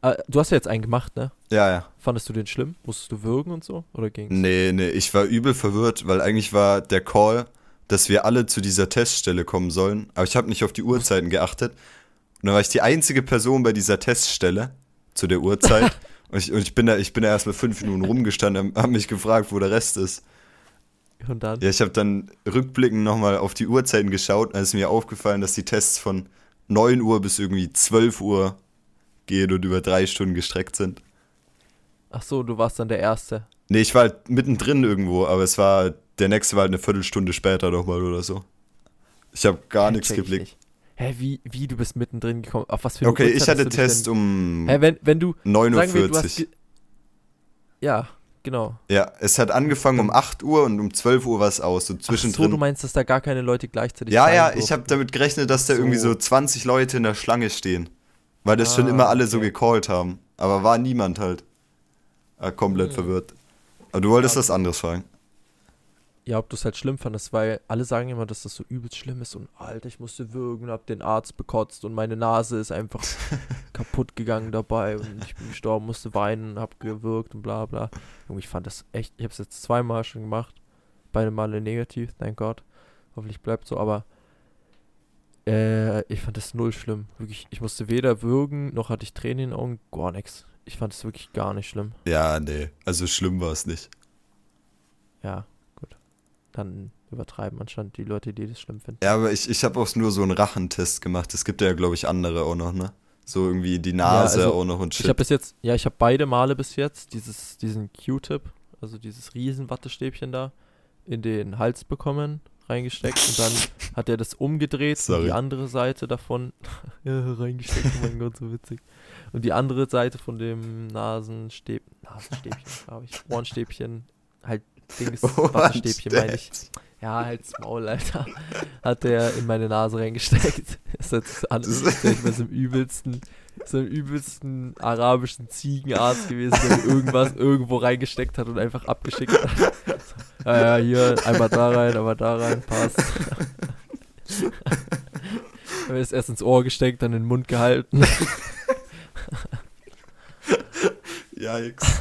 Ah, du hast ja jetzt einen gemacht, ne? Ja, ja. Fandest du den schlimm? Musstest du würgen und so? Oder ging's? Nee, nee, ich war übel verwirrt, weil eigentlich war der Call, dass wir alle zu dieser Teststelle kommen sollen. Aber ich habe nicht auf die Uhrzeiten geachtet. Und dann war ich die einzige Person bei dieser Teststelle zu der Uhrzeit. und, ich, und ich bin da, ich bin da erst mal fünf Minuten rumgestanden, habe mich gefragt, wo der Rest ist. Und dann? Ja, ich habe dann rückblickend nochmal auf die Uhrzeiten geschaut und es ist mir aufgefallen, dass die Tests von 9 Uhr bis irgendwie 12 Uhr gehen und über drei Stunden gestreckt sind. Ach so, du warst dann der Erste. Nee, ich war halt mittendrin irgendwo, aber es war, der nächste war halt eine Viertelstunde später nochmal oder so. Ich habe gar nichts geblickt. Hä, wie, wie, du bist mittendrin gekommen? Auf was für eine Okay, Uhrzeit ich hatte Test denn- um Hä, wenn, wenn du, sagen wir, du hast 9.40 ge- Uhr. Ja, genau. Ja, es hat angefangen um 8 Uhr und um 12 Uhr war es aus, so Ach so, zwischendrin. du meinst, dass da gar keine Leute gleichzeitig ja, ja, durften. ich habe damit gerechnet, dass da irgendwie So. so 20 Leute in der Schlange stehen. Weil das schon Ah, immer alle so okay. gecallt haben. Aber war niemand halt. Äh, komplett Hm. verwirrt. Aber du wolltest Ja. was anderes fragen. Ja, ob du es halt schlimm fandest, weil alle sagen immer, dass das so übelst schlimm ist und Alter, ich musste würgen, hab den Arzt bekotzt und meine Nase ist einfach kaputt gegangen dabei und ich bin gestorben, musste weinen, hab gewürgt und bla bla. Junge, ich fand das echt, ich hab's jetzt zweimal schon gemacht, beide Male negativ, thank God. Hoffentlich bleibt so, aber äh, ich fand das null schlimm. Wirklich, ich musste weder würgen, noch hatte ich Tränen in den Augen, gar nichts. Ich fand es wirklich gar nicht schlimm. Ja, nee. Also schlimm war es nicht. Ja. Dann übertreiben anscheinend die Leute, die das schlimm finden. Ja, aber ich, ich habe auch nur so einen Rachentest gemacht. Es gibt ja, glaube ich, andere auch noch, ne? So irgendwie die Nase also, auch noch und Ich shit. habe bis jetzt, ja, ich habe beide Male bis jetzt dieses, diesen Q-Tip, also dieses riesen Wattestäbchen da, in den Hals bekommen, reingesteckt und dann hat er das umgedreht und Sorry. die andere Seite davon ja, reingesteckt, oh mein Gott, so witzig. Und die andere Seite von dem Nasenstäb, Nasenstäbchen, glaube ich, Ohrenstäbchen, halt Dings, Wattestäbchen meine ich. Ja, halt's Maul, Alter. Hat der in meine Nase reingesteckt. Das hört sich an, ich so einem übelsten, so einem übelsten arabischen Ziegenarzt gewesen, der irgendwas irgendwo reingesteckt hat und einfach abgeschickt hat. So, ja, ja, hier, einmal da rein, einmal da rein, passt. Dann ist erst ins Ohr gesteckt, dann in den Mund gehalten. Yikes.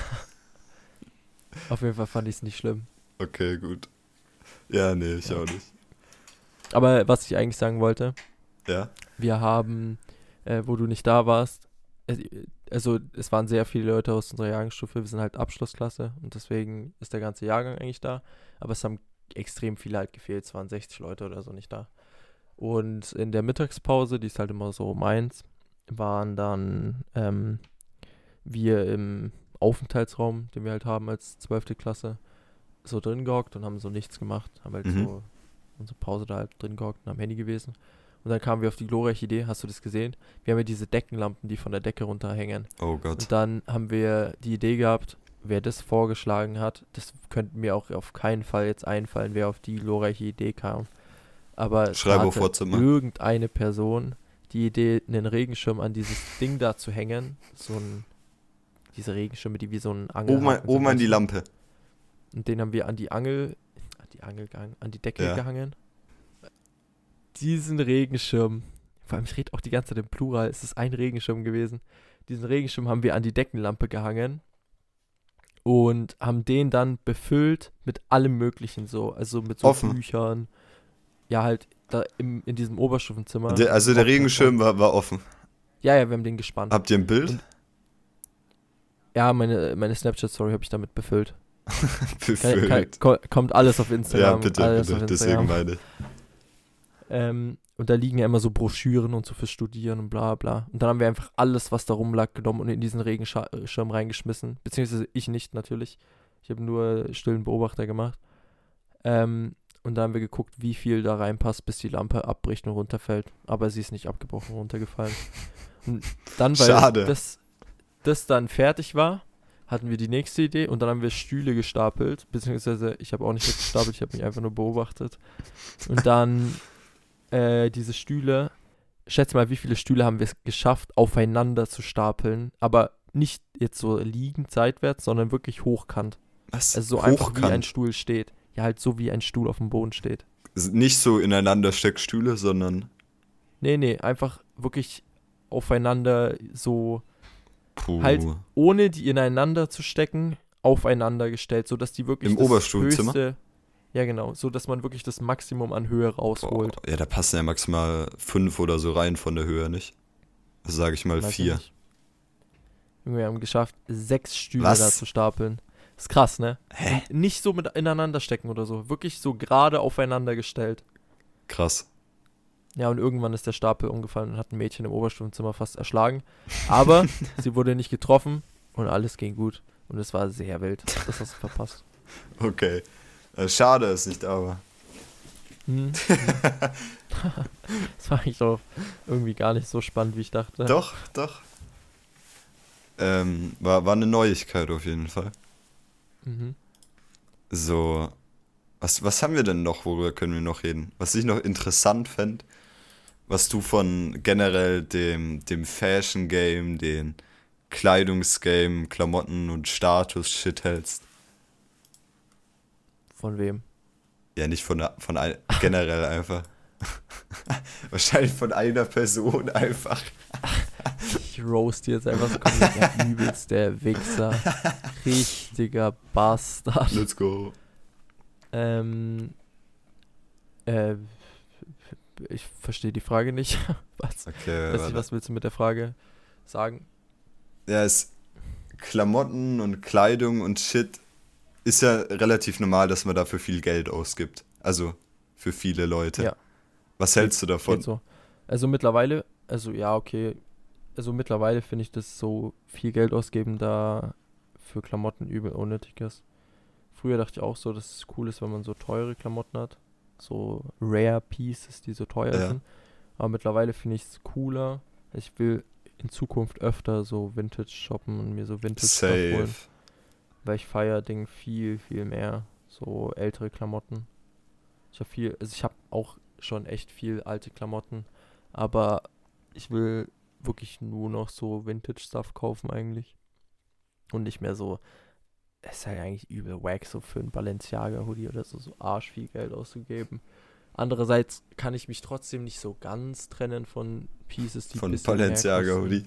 Auf jeden Fall fand ich es nicht schlimm. Okay, gut. Ja, nee, ich auch nicht. Aber was ich eigentlich sagen wollte, Ja? wir haben, äh, wo du nicht da warst, also es waren sehr viele Leute aus unserer Jahrgangsstufe, wir sind halt Abschlussklasse und deswegen ist der ganze Jahrgang eigentlich da, aber es haben extrem viele halt gefehlt, es waren 60 Leute oder so nicht da. Und in der Mittagspause, die ist halt immer so meins, waren dann ähm, wir im Aufenthaltsraum, den wir halt haben als 12. Klasse, so drin gehockt und haben so nichts gemacht, haben halt Mhm. so unsere Pause da halt drin gehockt und am Handy gewesen. Und dann kamen wir auf die glorreiche Idee, hast du das gesehen? Wir haben ja diese Deckenlampen, die von der Decke runterhängen. Oh Gott. Und dann haben wir die Idee gehabt, wer das vorgeschlagen hat, das könnte mir auch auf keinen Fall jetzt einfallen, wer auf die glorreiche Idee kam. Aber da Schreib auf hatte WhatsApp mal. irgendeine Person die Idee, einen Regenschirm an dieses Ding da zu hängen. So ein, diese Regenschirme, die wie so ein Angel Oben, an- oben an die Lampe. und den haben wir an die Angel, an die Angel gehangen, an die Decke Ja. gehangen. Diesen Regenschirm, vor allem ich rede auch die ganze Zeit im Plural, es ist ein Regenschirm gewesen. Diesen Regenschirm haben wir an die Deckenlampe gehangen und haben den dann befüllt mit allem möglichen so, also mit so Offen? Büchern. Ja, halt da im, in diesem Oberstufenzimmer. Der, also der. Regenschirm war, war offen. Ja, ja, wir haben den gespannt. Habt ihr ein Bild? Und- Ja, meine, meine Snapchat-Story habe ich damit befüllt. Kann, Befüllt. kann, ko- kommt alles auf Instagram. ja, bitte, alles bitte. Deswegen meine ich. Ähm, und da liegen ja immer so Broschüren und so fürs Studieren und bla bla. Und dann haben wir einfach alles, was da rumlag, genommen und in diesen Regenschirm reingeschmissen. Beziehungsweise ich nicht natürlich. Ich habe nur stillen Beobachter gemacht. Ähm, und da haben wir geguckt, wie viel da reinpasst, bis die Lampe abbricht und runterfällt. Aber sie ist nicht abgebrochen, runtergefallen. Und dann, weil Schade. Das, das dann fertig war, hatten wir die nächste Idee und dann haben wir Stühle gestapelt. Beziehungsweise ich habe auch nicht gestapelt, ich habe mich einfach nur beobachtet. Und dann äh, diese Stühle, schätze mal, wie viele Stühle haben wir es geschafft, aufeinander zu stapeln, aber nicht jetzt so liegend seitwärts, sondern wirklich hochkant. Was? Also so einfach wie ein Hochkant. Stuhl steht. Ja, halt so wie ein Stuhl auf dem Boden steht. Nicht so ineinander Steckstühle, sondern. Nee, nee, einfach wirklich aufeinander so, Puh. Halt ohne die ineinander zu stecken, aufeinander gestellt, sodass die wirklich Im das Oberstufenzimmer? höchste- Ja, genau, so dass man wirklich das Maximum an Höhe rausholt. Boah, ja, da passen ja maximal fünf oder so rein von der Höhe, nicht? Also sage ich mal Weiß ich vier. Junge, Wir haben geschafft, sechs Stühle Was? da zu stapeln. Ist krass, ne? Hä? Und nicht so mit ineinander stecken oder so. Wirklich so gerade aufeinander gestellt. Krass. Ja, und irgendwann ist der Stapel umgefallen und hat ein Mädchen im Oberstufenzimmer fast erschlagen. Aber sie wurde nicht getroffen und alles ging gut. Und es war sehr wild. Das hast du verpasst. Okay. Äh, schade ist nicht, aber. Hm. das war eigentlich doch irgendwie gar nicht so spannend, wie ich dachte. Doch, doch. Ähm, war, war eine Neuigkeit auf jeden Fall. Mhm. So. Was, was haben wir denn noch, worüber können wir noch reden? Was ich noch interessant fände, was du von generell dem, dem Fashion-Game, den Kleidungsgame, Klamotten und Status-Shit hältst. Von wem? Ja, nicht von, von ein, generell einfach. Wahrscheinlich von einer Person einfach. Ich roast jetzt einfach so komplett. Übelst der Wichser. Richtiger Bastard. Let's go. Ähm. Äh. Ich verstehe die Frage nicht. Was? Okay, warte. was willst du mit der Frage sagen? Ja, es Klamotten und Kleidung und Shit ist ja relativ normal, dass man dafür viel Geld ausgibt. Also für viele Leute. Ja. Was hältst du davon? So. Also mittlerweile, also ja, okay. Also mittlerweile finde ich das so viel Geld ausgeben da für Klamotten übel unnötig ist. Früher dachte ich auch so, dass es cool ist, wenn man so teure Klamotten hat. So Rare Pieces, die so teuer Ja. sind. Aber mittlerweile finde ich es cooler. Ich will in Zukunft öfter so Vintage shoppen und mir so Vintage Stuff holen. Safe. Weil ich feier Ding viel, viel mehr. So ältere Klamotten. Ich habe viel, also ich habe auch schon echt viel alte Klamotten. Aber ich will wirklich nur noch so Vintage-Stuff kaufen eigentlich. Und nicht mehr so. Es ist halt eigentlich übel wack, so für einen Balenciaga-Hoodie oder so, so arsch viel Geld auszugeben. Andererseits kann ich mich trotzdem nicht so ganz trennen von Pieces, die Von bisschen mehr Balenciaga kosten. Hoodie.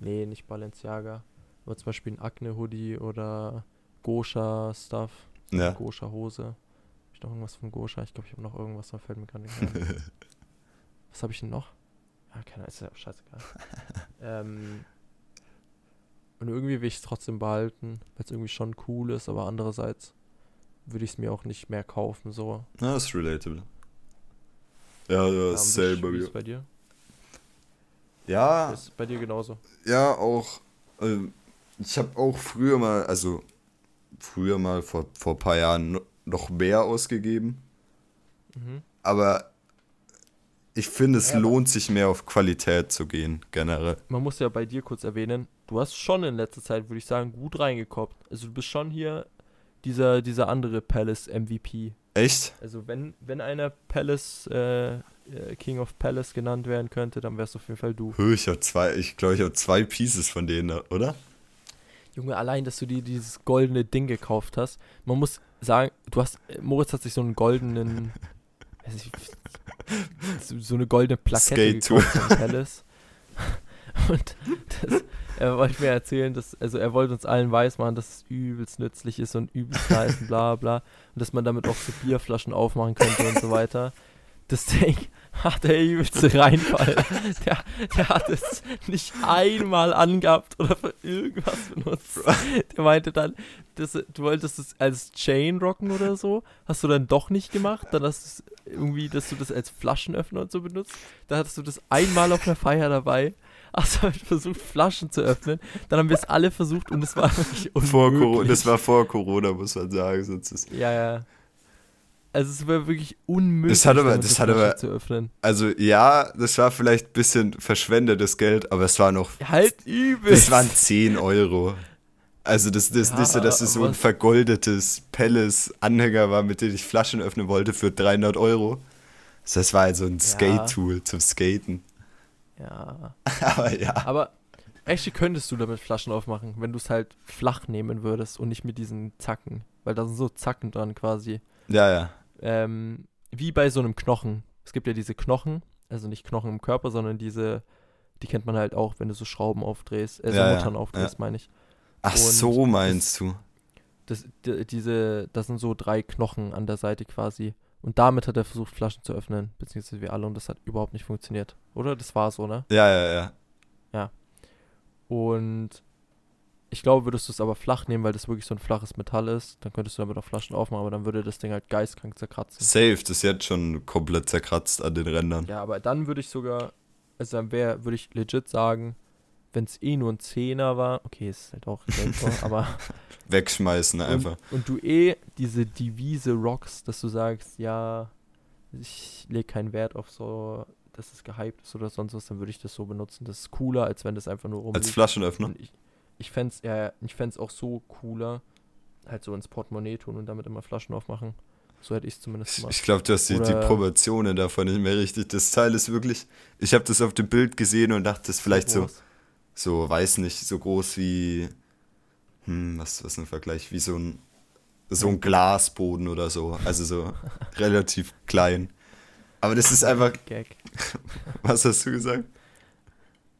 Nee, nicht Balenciaga. Aber zum Beispiel ein Akne-Hoodie oder Gosha-Stuff. Ja. Gosha-Hose. Hab ich noch irgendwas von Gosha? Ich glaube, ich habe noch irgendwas, da fällt mir gerade nicht ein. Was habe ich denn noch? Ja, keine Ahnung, ist ja scheißegal. ähm, und irgendwie will ich es trotzdem behalten, weil es irgendwie schon cool ist, aber andererseits würde ich es mir auch nicht mehr kaufen, so. Na, das ist relatable. Ja, ja, Ja, same bei ist mir. bei dir? Ja, Ist bei dir genauso. ja, auch. ähm, ich habe auch früher mal, also früher mal vor, vor ein paar Jahren no- noch mehr ausgegeben. Mhm. Aber ich finde, es Ja, lohnt sich mehr auf Qualität zu gehen, generell. Man muss ja bei dir kurz erwähnen, du hast schon in letzter Zeit, würde ich sagen, gut reingekoppt. Also du bist schon hier dieser, dieser andere Palace MVP. Echt? Also wenn, wenn einer Palace, äh, äh, King of Palace genannt werden könnte, dann wärst auf jeden Fall du. Hö, ich habe zwei, ich glaube, ich habe zwei Pieces von denen, oder? Junge, allein, dass du dir dieses goldene Ding gekauft hast. Man muss sagen, du hast, Moritz hat sich so einen goldenen, weiß ich, so, eine goldene Plakette Skate-Tour. gekauft von Palace. Und das, er wollte mir erzählen, dass, also er wollte uns allen weismachen, dass es übelst nützlich ist und übelst nice und bla bla. Und dass man damit auch so Bierflaschen aufmachen könnte und so weiter. Das Ding hat der übelste Reinfall. Der, der hat es nicht einmal angehabt oder für irgendwas benutzt. Der meinte dann, dass, du wolltest es als Chain rocken oder so. Hast du dann doch nicht gemacht. Dann hast du irgendwie, dass du das als Flaschenöffner und so benutzt. Dann hattest du das einmal auf einer Feier dabei. Hast halt versucht, Flaschen zu öffnen. Dann haben wir es alle versucht und es war wirklich unmöglich. Vor Corona, das war vor Corona, muss man sagen. Sonst ist, Ja, ja. Also es war wirklich unmöglich, Das hat aber- das hat aber- zu öffnen. also ja, das war vielleicht ein bisschen verschwendetes Geld, aber es war noch, Halt übel. das waren 10 Euro. Also das, das Ja, nicht so, dass es so ein vergoldetes Palace-Anhänger war, mit dem ich Flaschen öffnen wollte für 300 Euro. Das war also ein Skate-Tool zum Skaten. Ja. Aber ja. Aber actually könntest du damit Flaschen aufmachen, wenn du es halt flach nehmen würdest und nicht mit diesen Zacken. Weil da sind so Zacken dran quasi. Ja, ja. Ähm, wie bei so einem Knochen. Es gibt ja diese Knochen, also nicht Knochen im Körper, sondern diese, die kennt man halt auch, wenn du so Schrauben aufdrehst, äh, so Ja, ja, Muttern aufdrehst, meine ich. Ach Und so das- meinst du. Das, die, diese, das sind so drei Knochen an der Seite quasi. Und damit hat er versucht, Flaschen zu öffnen, beziehungsweise wir alle, und das hat überhaupt nicht funktioniert. Oder? Das war so, ne? Ja, ja, ja. Und Ich glaube, würdest du es aber flach nehmen, weil das wirklich so ein flaches Metall ist, dann könntest du damit auch Flaschen aufmachen, aber dann würde das Ding halt geistkrank zerkratzen. Safe, das ist jetzt schon komplett zerkratzt an den Rändern. Ja, aber dann würde ich sogar, also dann wäre, würde ich legit sagen, wenn es eh nur ein Zehner war, okay, ist halt auch so, aber Wegschmeißen einfach. Und, und du eh diese Devise rockst, dass du sagst, ja, ich lege keinen Wert auf so, dass es gehypt ist oder sonst was, dann würde ich das so benutzen. Das ist cooler, als wenn das einfach nur rumliegt. Als Flaschenöffner. Und ich, ich fände es ja, ich fänd's auch so cooler, halt so ins Portemonnaie tun und damit immer Flaschen aufmachen. So hätte ich es zumindest Ich, gemacht. ich glaube, du hast die, die Proportionen davon nicht mehr richtig. Das Teil ist wirklich. Ich habe das auf dem Bild gesehen und dachte, das ist vielleicht so, so, weiß nicht, so groß wie. Hm, was, was ein Vergleich? Wie so ein. So ein Glasboden oder so. Also so relativ klein. Aber das ist einfach. Gag. Was hast du gesagt?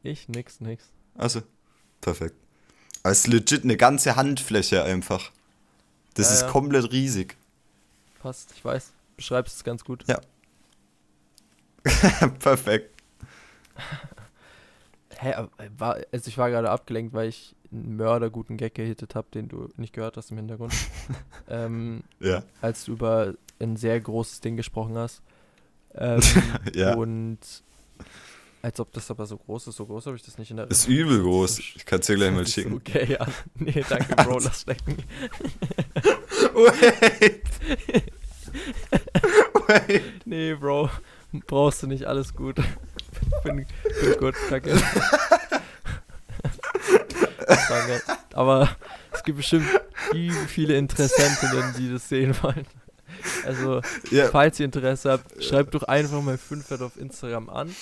Ich nix, nix. Also, perfekt. Aber es ist legit eine ganze Handfläche einfach. Das Ja, ist ja. komplett riesig. Passt, ich weiß. Beschreibst es ganz gut. perfekt. Hä, aber war, also ich war gerade abgelenkt, weil ich einen mörderguten Gag gehittet habe, den du nicht gehört hast im Hintergrund. ähm, Ja. als du über ein sehr großes Ding gesprochen hast. Ähm, Ja. Und als ob das aber so groß ist, so groß habe ich das nicht in der Ist übel groß. Ich kann es dir gleich mal schicken. Okay, ja. Nee, danke, Bro, lass stecken. Wait. Wait. Nee, Bro, brauchst du nicht, alles gut. bin, bin gut, danke. Danke. Aber es gibt bestimmt viele Interessentinnen, die das sehen wollen. Also, Ja, falls ihr Interesse habt, schreibt doch einfach mal 5 auf Instagram an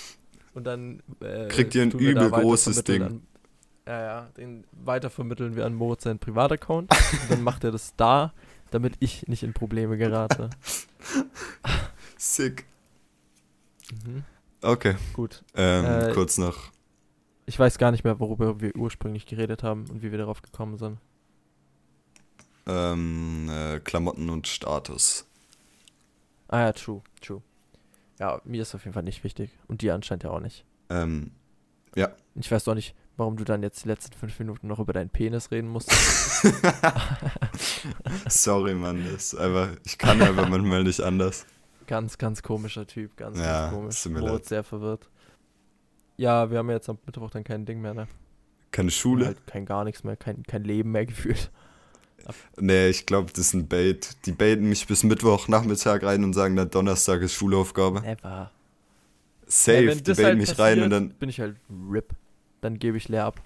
und dann äh, Kriegt ihr ein übel großes Ding. An, ja, ja, den weitervermitteln wir an Moritz seinen Privataccount und dann macht er das da, damit ich nicht in Probleme gerate. sick. Mhm. Okay, Gut. ähm, Äh, kurz noch. Ich weiß gar nicht mehr, worüber wir ursprünglich geredet haben und wie wir darauf gekommen sind. Ähm, äh, Klamotten und Status. Ah ja, true, true. Ja, mir ist auf jeden Fall nicht wichtig. Und dir anscheinend ja auch nicht. Ähm, Ich weiß doch nicht, warum du dann jetzt die letzten fünf Minuten noch über deinen Penis reden musst. sorry, Mann, das ist einfach, ich kann einfach manchmal nicht anders. Ganz, ganz komischer Typ, ganz, Ja, ganz komisch. Moritz sehr verwirrt. Ja, wir haben jetzt am Mittwoch dann kein Ding mehr, ne? Keine Schule? Halt kein gar nichts mehr, kein, kein Leben mehr gefühlt. Nee, ich glaube, das ist ein Bait. Die baiten mich bis Mittwoch Nachmittag rein und sagen dann Donnerstag ist Schulaufgabe. Never. Safe, Ja, die baiten halt mich rein und passiert, dann. bin ich halt RIP. Dann gebe ich leer ab.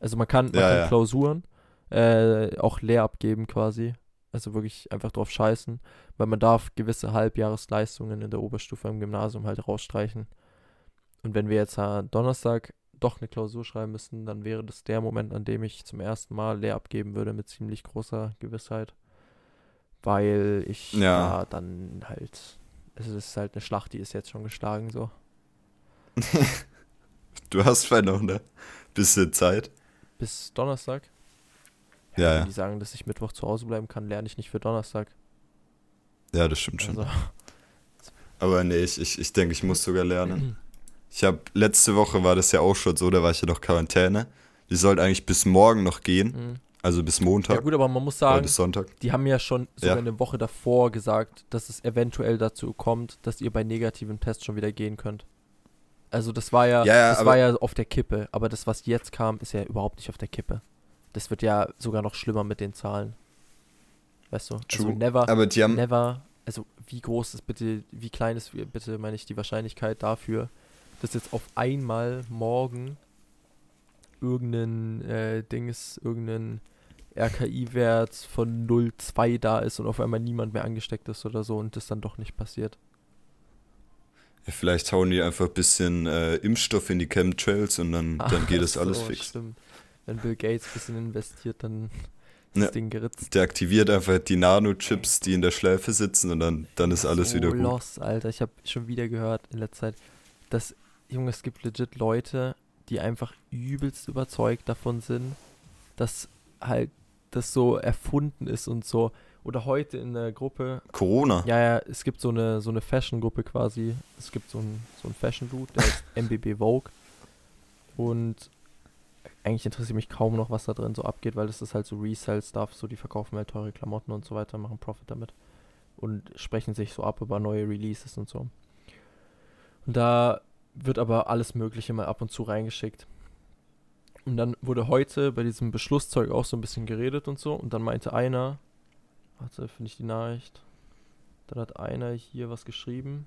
Also man kann, man Ja, kann ja. Klausuren äh, auch leer abgeben quasi. Also wirklich einfach drauf scheißen, weil man darf gewisse Halbjahresleistungen in der Oberstufe im Gymnasium halt rausstreichen. Und wenn wir jetzt äh, Donnerstag doch eine Klausur schreiben müssten, dann wäre das der Moment, an dem ich zum ersten Mal leer abgeben würde mit ziemlich großer Gewissheit. Weil ich Ja. da dann halt, also das ist halt eine Schlacht, die ist jetzt schon geschlagen so. Du hast vielleicht noch eine bisschen Zeit. Bis Donnerstag. Ja, Wenn ja. die sagen, dass ich Mittwoch zu Hause bleiben kann, lerne ich nicht für Donnerstag. Ja, das stimmt schon. Also, Aber nee, ich, ich, ich denke, ich muss sogar lernen. Ich habe letzte Woche war das ja auch schon so, da war ich ja noch Quarantäne. Die sollte eigentlich bis morgen noch gehen, mhm. also bis ja Montag gut, aber man muss sagen, die haben ja schon sogar Ja. eine Woche davor gesagt, dass es eventuell dazu kommt, dass ihr bei negativen Tests schon wieder gehen könnt. Also das war ja, Ja, ja, das war ja auf der Kippe, aber das, was jetzt kam, ist ja überhaupt nicht auf der Kippe. Das wird ja sogar noch schlimmer mit den Zahlen. Weißt du? Also True. never, Aber die haben, never, also wie groß ist bitte, wie klein ist bitte, meine ich, die Wahrscheinlichkeit dafür, dass jetzt auf einmal morgen irgendein äh, Ding ist, irgendein RKI-Wert von 0,2 da ist und auf einmal niemand mehr angesteckt ist oder so und das dann doch nicht passiert. ja, vielleicht hauen die einfach ein bisschen äh, Impfstoff in die Chemtrails und dann, dann geht das Ach alles so, fix. Stimmt. Wenn Bill Gates ein bisschen investiert, dann ist Ja. das Ding geritzt. Der aktiviert einfach die Nanochips, die in der Schläfe sitzen und dann, dann ist alles so wieder gut. Lost, Alter. Ich habe schon wieder gehört in letzter Zeit, dass, Junge, es gibt legit Leute, die einfach übelst überzeugt davon sind, dass halt das so erfunden ist und so. Oder heute in der Gruppe, Corona? ja, ja, es gibt so eine, so eine Fashion-Gruppe quasi. Es gibt so einen so Fashion-Dude, der heißt MBB Vogue. Und eigentlich interessiert mich kaum noch, was da drin so abgeht, weil das ist halt so Resell-Stuff, so die verkaufen halt teure Klamotten und so weiter, machen Profit damit und sprechen sich so ab über neue Releases und so. Und da wird aber alles Mögliche mal ab und zu reingeschickt. Und dann wurde heute bei diesem Beschlusszeug auch so ein bisschen geredet und so. Und dann meinte einer, warte, finde ich die Nachricht. Dann hat einer hier was geschrieben.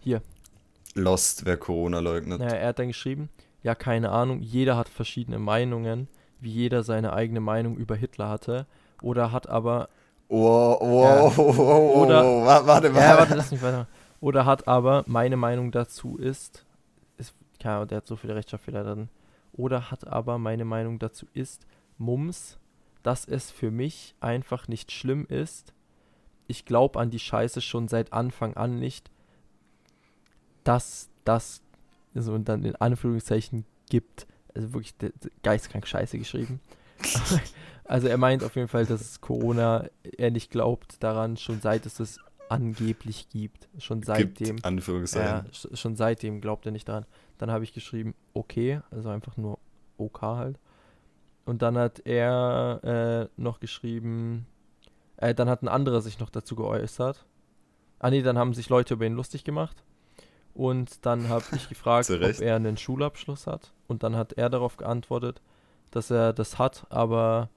Hier, Lost, wer Corona leugnet. naja, er hat dann geschrieben, ja, keine Ahnung, jeder hat verschiedene Meinungen, wie jeder seine eigene Meinung über Hitler hatte. Oder hat aber, Wow, wow, Ja. wow, wow, wow, Oder- wow, wa- warte mal. ja, warte, lass mich weiter. Oder hat aber, meine Meinung dazu ist, Ahnung, der hat so viele Rechtschreibfehler drin. Oder hat aber, meine Meinung dazu ist, Mums, dass es für mich einfach nicht schlimm ist. Ich glaube an die Scheiße schon seit Anfang an nicht, dass das, also und dann in Anführungszeichen gibt. Also wirklich geistkrank Scheiße geschrieben. also er meint auf jeden Fall, dass es Corona, er nicht glaubt daran, schon seit es es angeblich gibt. Schon seitdem. Gibt, Anführungszeichen. Ja, sch- schon seitdem glaubt er nicht daran. Dann habe ich geschrieben, okay, also einfach nur OK halt. Und dann hat er äh, noch geschrieben, äh, dann hat ein anderer sich noch dazu geäußert. Ah nee, dann haben sich Leute über ihn lustig gemacht. Und dann habe ich gefragt, ob er einen Schulabschluss hat. Und dann hat er darauf geantwortet, dass er das hat, aber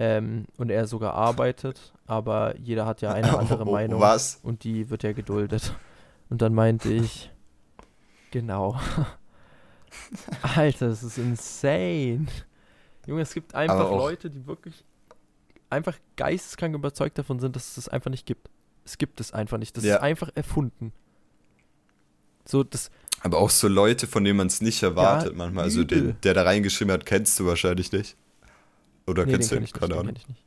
ähm, und er sogar arbeitet, aber jeder hat ja eine andere Oh, Meinung Was? und die wird ja geduldet. Und dann meinte ich, genau. Alter, das ist insane. Junge, es gibt einfach Leute, die wirklich einfach geisteskrank überzeugt davon sind, dass es das einfach nicht gibt. Es gibt es einfach nicht. Das Ja. ist einfach erfunden. So, das, Aber auch so Leute, von denen man es nicht erwartet Ja, manchmal. Also den, der da reingeschrieben hat, kennst du wahrscheinlich nicht. Oder nee, kennst du kenn ihn? nicht, Keine den Ahnung. kenn ich nicht.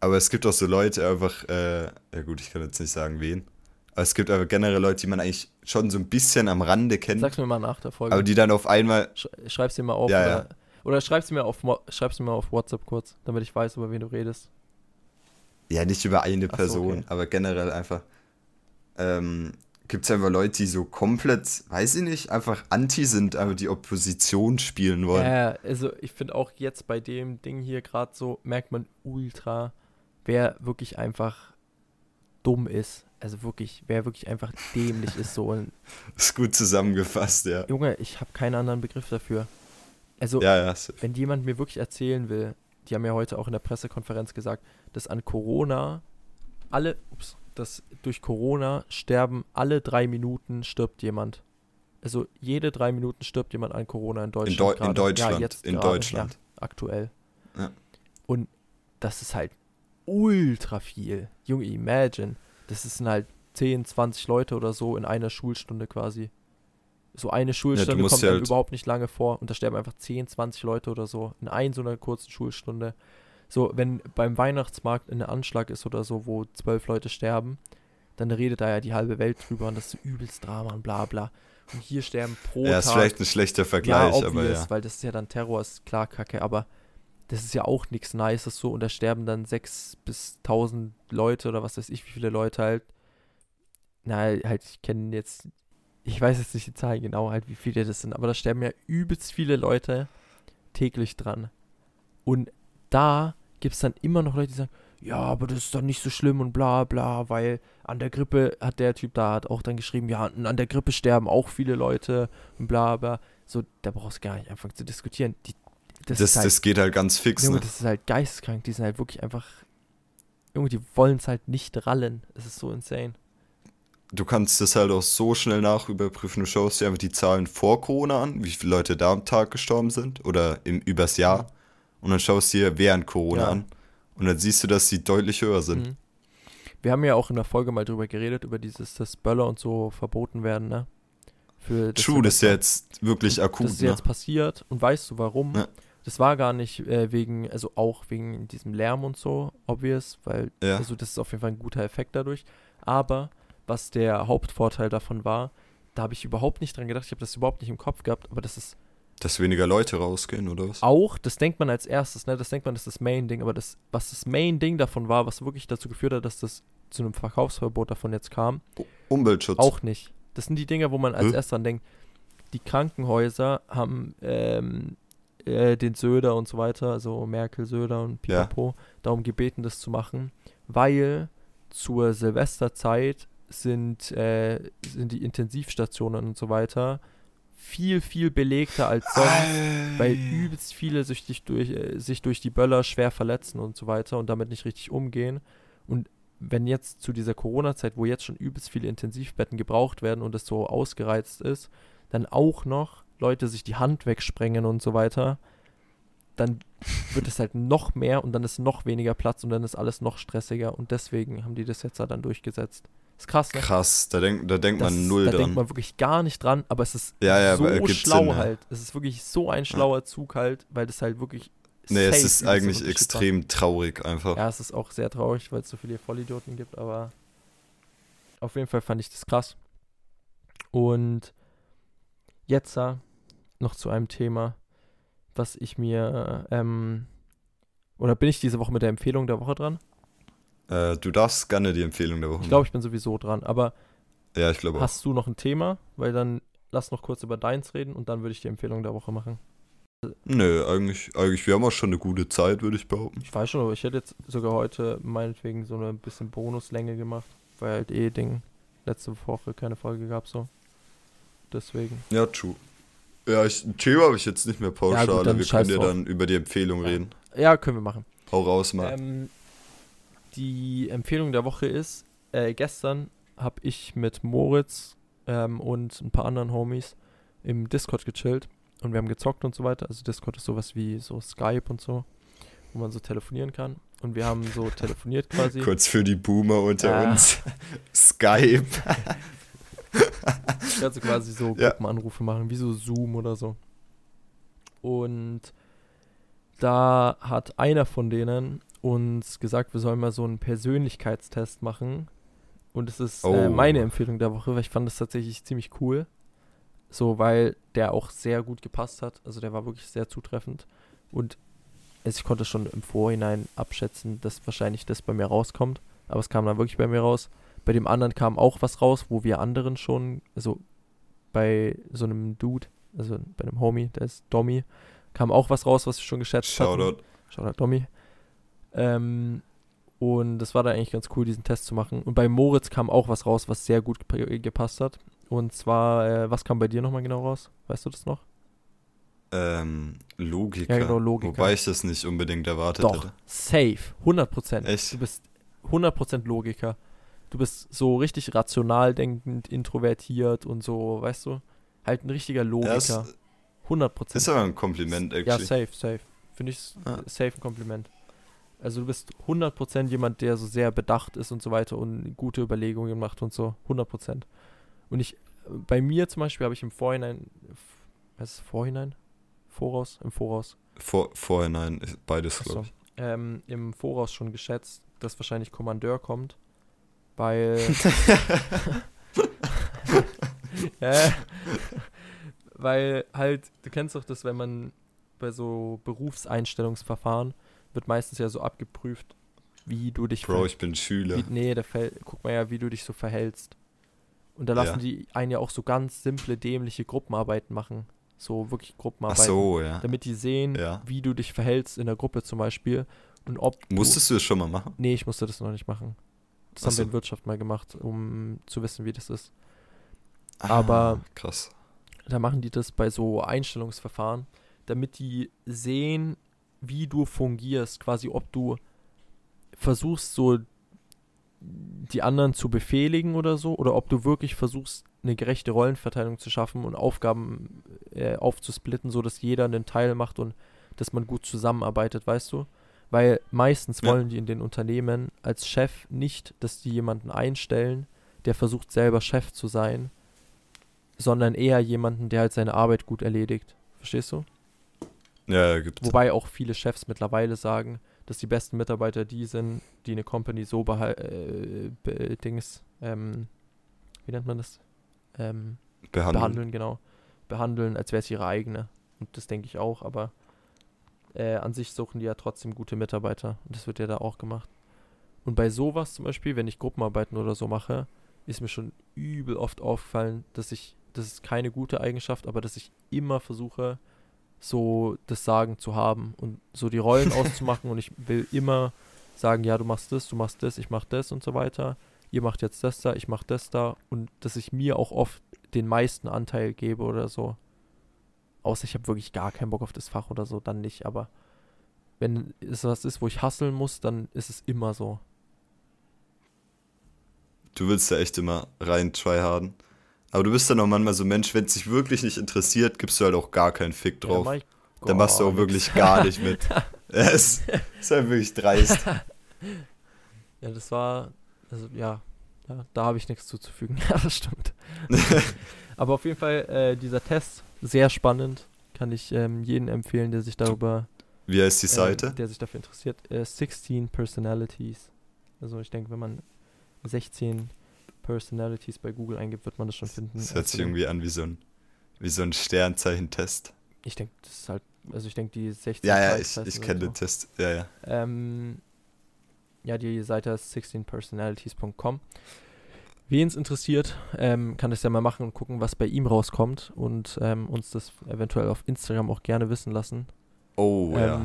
Aber es gibt auch so Leute einfach, äh, ja gut, ich kann jetzt nicht sagen wen. Aber es gibt aber generell Leute, die man eigentlich schon so ein bisschen am Rande kennt. Sag's mir mal nach der Folge. Aber die dann auf einmal, Sch schreib's dir mal auf. Ja, oder, ja. oder schreib's mir auf schreib's mir mal auf WhatsApp kurz, damit ich weiß, über wen du redest. ja nicht über eine Ach so, Person, okay. aber generell einfach, ähm, gibt es einfach Leute, die so komplett, weiß ich nicht, einfach anti sind, aber die Opposition spielen wollen. Ja, also ich finde auch jetzt bei dem Ding hier gerade so, merkt man ultra, wer wirklich einfach dumm ist. Also wirklich, wer wirklich einfach dämlich ist so. Und, Ist gut zusammengefasst, ja. Junge, ich habe keinen anderen Begriff dafür. Also, Ja, ja. wenn jemand mir wirklich erzählen will, die haben ja heute auch in der Pressekonferenz gesagt, dass an Corona alle, ups, dass durch Corona sterben alle drei Minuten stirbt jemand. Also jede drei Minuten stirbt jemand an Corona in Deutschland. In, Deu in. Deutschland. Ja, jetzt in gerade, Deutschland. Ja, aktuell. Ja. Und das ist halt ultra viel. Junge, imagine. Das sind halt 10, 20 Leute oder so in einer Schulstunde quasi. So eine Schulstunde kommt ja einem halt- überhaupt nicht lange vor und da sterben einfach 10, 20 Leute oder so in ein so einer kurzen Schulstunde. So, wenn beim Weihnachtsmarkt ein Anschlag ist oder so, wo zwölf Leute sterben, dann redet da ja die halbe Welt drüber und das ist übelst Drama und bla bla. Und hier sterben pro Ja, Tag ist vielleicht ein schlechter Vergleich, ja, aber obvious, ja. weil das ist ja dann Terror, ist klar kacke, aber das ist ja auch nichts Nices so und da sterben dann 6 bis 1000 Leute oder was weiß ich, wie viele Leute halt. Na, halt, ich kenne jetzt, ich weiß jetzt nicht die Zahlen genau, halt, wie viele das sind, aber da sterben ja übelst viele Leute täglich dran. Und da gibt es dann immer noch Leute, die sagen, ja, aber das ist doch nicht so schlimm und bla bla, weil an der Grippe hat der Typ da hat auch dann geschrieben, ja, an der Grippe sterben auch viele Leute und bla bla. So, da brauchst du gar nicht anfangen zu diskutieren. Die, das, Das, halt, das geht halt ganz fix, Junge, ne? das ist halt geisteskrank. Die sind halt wirklich einfach, Junge, die wollen es halt nicht rallen. Es ist so insane. Du kannst das halt auch so schnell nachüberprüfen. Du schaust dir einfach die Zahlen vor Corona an, wie viele Leute da am Tag gestorben sind oder im, übers Jahr. Und dann schaust du dir während Corona Ja. an. Und dann siehst du, dass sie deutlich höher sind. Mhm. Wir haben ja auch in der Folge mal drüber geredet, über dieses, dass Böller und so verboten werden, ne? Für True, das ist jetzt wirklich akut, Das ist ne? jetzt passiert und weißt du warum? Ja. Das war gar nicht äh, wegen, also auch wegen diesem Lärm und so, obvious, weil, Ja. also das ist auf jeden Fall ein guter Effekt dadurch. Aber was der Hauptvorteil davon war, da habe ich überhaupt nicht dran gedacht, ich habe das überhaupt nicht im Kopf gehabt, aber das ist Dass weniger Leute rausgehen, oder was? auch, das denkt man als erstes, ne? Das denkt man, das ist das Main-Ding, aber das, was das Main-Ding davon war, was wirklich dazu geführt hat, dass das zu einem Verkaufsverbot davon jetzt kam, Umweltschutz. auch nicht. Das sind die Dinger, wo man als Hä? erstes dran denkt. Die Krankenhäuser haben ähm, äh, den Söder und so weiter, also Merkel, Söder und Ja. Pipapo, darum gebeten, das zu machen, weil zur Silvesterzeit sind, äh, sind die Intensivstationen und so weiter viel, viel belegter als sonst, weil übelst viele sich durch, durch, äh, sich durch die Böller schwer verletzen und so weiter und damit nicht richtig umgehen. Und wenn jetzt zu dieser Corona-Zeit, wo jetzt schon übelst viele Intensivbetten gebraucht werden und es so ausgereizt ist, dann auch noch Leute sich die Hand wegsprengen und so weiter, dann wird es halt noch mehr und dann ist noch weniger Platz und dann ist alles noch stressiger und deswegen haben die das jetzt halt dann durchgesetzt. Ist krass, ne? Krass, da, denk, da denkt Das- man null da dran. denkt man wirklich gar nicht dran, aber es ist Ja, ja, so schlau Sinn, ja. halt. Es ist wirklich so ein schlauer Zug halt, weil das halt wirklich. nee, es ist eigentlich macht. extrem traurig einfach. Ja, es ist auch sehr traurig, weil es so viele Vollidioten gibt, aber auf jeden Fall fand ich das krass. Und jetzt äh, noch zu einem Thema, was ich mir, ähm, oder bin ich diese Woche mit der Empfehlung der Woche dran? Äh, du darfst gerne die Empfehlung der Woche Ich glaube, ich bin sowieso dran, aber. Ja, ich glaube auch. hast du noch ein Thema? Weil dann lass noch kurz über deins reden und dann würde ich die Empfehlung der Woche machen. Nö, eigentlich, eigentlich, wir haben auch schon eine gute Zeit, würde ich behaupten. Ich weiß schon, aber ich hätte jetzt sogar heute meinetwegen so eine bisschen Bonuslänge gemacht, weil halt eh Ding letzte Woche keine Folge gab so. Deswegen. Ja, true. Ja, ich, ein Thema habe ich jetzt nicht mehr pauschal, Ja, gut, dann wir können ja dann über die Empfehlung Ja. reden. Ja, können wir machen. Hau raus mal. Ähm, die Empfehlung der Woche ist, äh, gestern habe ich mit Moritz ähm, und ein paar anderen Homies im Discord gechillt und wir haben gezockt und so weiter. Also Discord ist sowas wie so Skype und so, wo man so telefonieren kann. Und wir haben so telefoniert quasi. Kurz für die Boomer unter Ja. uns. Skype. Also quasi so Ja. Gruppenanrufe machen, wie so Zoom oder so. Und da hat einer von denen uns gesagt, wir sollen mal so einen Persönlichkeitstest machen. Und es ist äh, Oh. meine Empfehlung der Woche, weil ich fand das tatsächlich ziemlich cool. So, weil der auch sehr gut gepasst hat. Also der war wirklich sehr zutreffend. Und ich konnte schon im Vorhinein abschätzen, dass wahrscheinlich das bei mir rauskommt. Aber es kam dann wirklich bei mir raus. Bei dem anderen kam auch was raus, wo wir anderen schon, also bei so einem Dude, also bei einem Homie, der ist Dommy, kam auch was raus, was wir schon geschätzt hatten. Shoutout. Shoutout Dommy. Ähm, und das war dann eigentlich ganz cool, diesen Test zu machen. Und bei Moritz kam auch was raus, was sehr gut gep- gepasst hat. Und zwar, äh, was kam bei dir nochmal genau raus? Weißt du das noch? Ähm, Logiker. Ja, genau, Logiker. Wobei ich das nicht unbedingt erwartet Doch, hätte. safe, 100%. Echt? Du bist 100% Logiker. Du bist so richtig rational denkend, introvertiert und so, weißt du? Halt ein richtiger Ja, Logiker. es 100%. ist aber ein Kompliment, Ja, actually. safe, safe. Finde ich Ah. safe ein Kompliment. Also du bist 100% jemand, der so sehr bedacht ist und so weiter und gute Überlegungen macht und so. 100%. Und ich, bei mir zum Beispiel habe ich im Vorhinein, was ist Vorhinein? Voraus? Im Voraus. Vor, vorhinein beides, glaube ich. Ähm, Im Voraus schon geschätzt, dass wahrscheinlich Kommandeur kommt. Weil. ja, weil halt, du kennst doch das, wenn man bei so Berufseinstellungsverfahren wird meistens ja so abgeprüft, wie du dich Bro, ich bin Schüler. wie, nee, da guck mal ja, wie du dich so verhältst. Und da lassen Ja. die einen ja auch so ganz simple, dämliche Gruppenarbeiten machen. So wirklich Ach Gruppenarbeiten. so, ja. Damit die sehen, Ja. wie du dich verhältst in der Gruppe zum Beispiel. Und ob du- Musstest du das schon mal machen? Nee, ich musste das noch nicht machen. Das Ach haben wir so. in Wirtschaft mal gemacht, um zu wissen, wie das ist. Aber- Ah, krass. Da machen die das bei so Einstellungsverfahren, damit die sehen, wie du fungierst, quasi ob du versuchst so die anderen zu befehligen oder so, oder ob du wirklich versuchst, eine gerechte Rollenverteilung zu schaffen und Aufgaben äh, aufzusplitten, so dass jeder einen Teil macht und dass man gut zusammenarbeitet, weißt du? Weil meistens Ja. wollen die in den Unternehmen als Chef nicht, dass die jemanden einstellen, der versucht selber Chef zu sein, sondern eher jemanden, der halt seine Arbeit gut erledigt. Verstehst du? Ja, gibt's. Wobei auch viele Chefs mittlerweile sagen, dass die besten Mitarbeiter die sind, die eine Company so behal äh, Dings, ähm, wie nennt man das? Ähm, behandeln. behandeln, genau. Behandeln, als wäre es ihre eigene. Und das denke ich auch, aber äh, an sich suchen die ja trotzdem gute Mitarbeiter. Und das wird ja da auch gemacht. Und bei sowas zum Beispiel, wenn ich Gruppenarbeiten oder so mache, ist mir schon übel oft aufgefallen, dass ich, das ist keine gute Eigenschaft, aber dass ich immer versuche, so das Sagen zu haben und so die Rollen auszumachen und ich will immer sagen, ja, du machst das, du machst das, ich mach das und so weiter. Ihr macht jetzt das da, ich mach das da und dass ich mir auch oft den meisten Anteil gebe oder so. Außer ich habe wirklich gar keinen Bock auf das Fach oder so, dann nicht, aber wenn es was ist, wo ich hasseln muss, dann ist es immer so. Du willst da echt immer rein tryharden. Aber du bist dann auch manchmal so Mensch, wenn es dich wirklich nicht interessiert, gibst du halt auch gar keinen Fick Ja, drauf. ich dann machst du auch wirklich gar nicht mit. Es ist halt wirklich dreist. Ja, das war, also ja, ja da habe ich nichts zuzufügen. Ja, das stimmt. Aber auf jeden Fall, äh, dieser Test, sehr spannend. Kann ich ähm, jedem empfehlen, der sich darüber, Wie heißt die Seite? ähm, der sich dafür interessiert. Äh, 16 Personalities. Also ich denke, wenn man 16 Personalities bei Google eingibt, wird man das schon finden. Das hört sich Also, irgendwie an wie so ein, wie so ein Sternzeichentest. Ich denke, das ist halt, also ich denke, die 16 Ja, ja, ich, ich kenne so. den Test. Ja, ja. Ähm, ja, die Seite ist 16personalities.com. Wen es interessiert, ähm, kann das ja mal machen und gucken, was bei ihm rauskommt und ähm, uns das eventuell auf Instagram auch gerne wissen lassen. Oh, ja.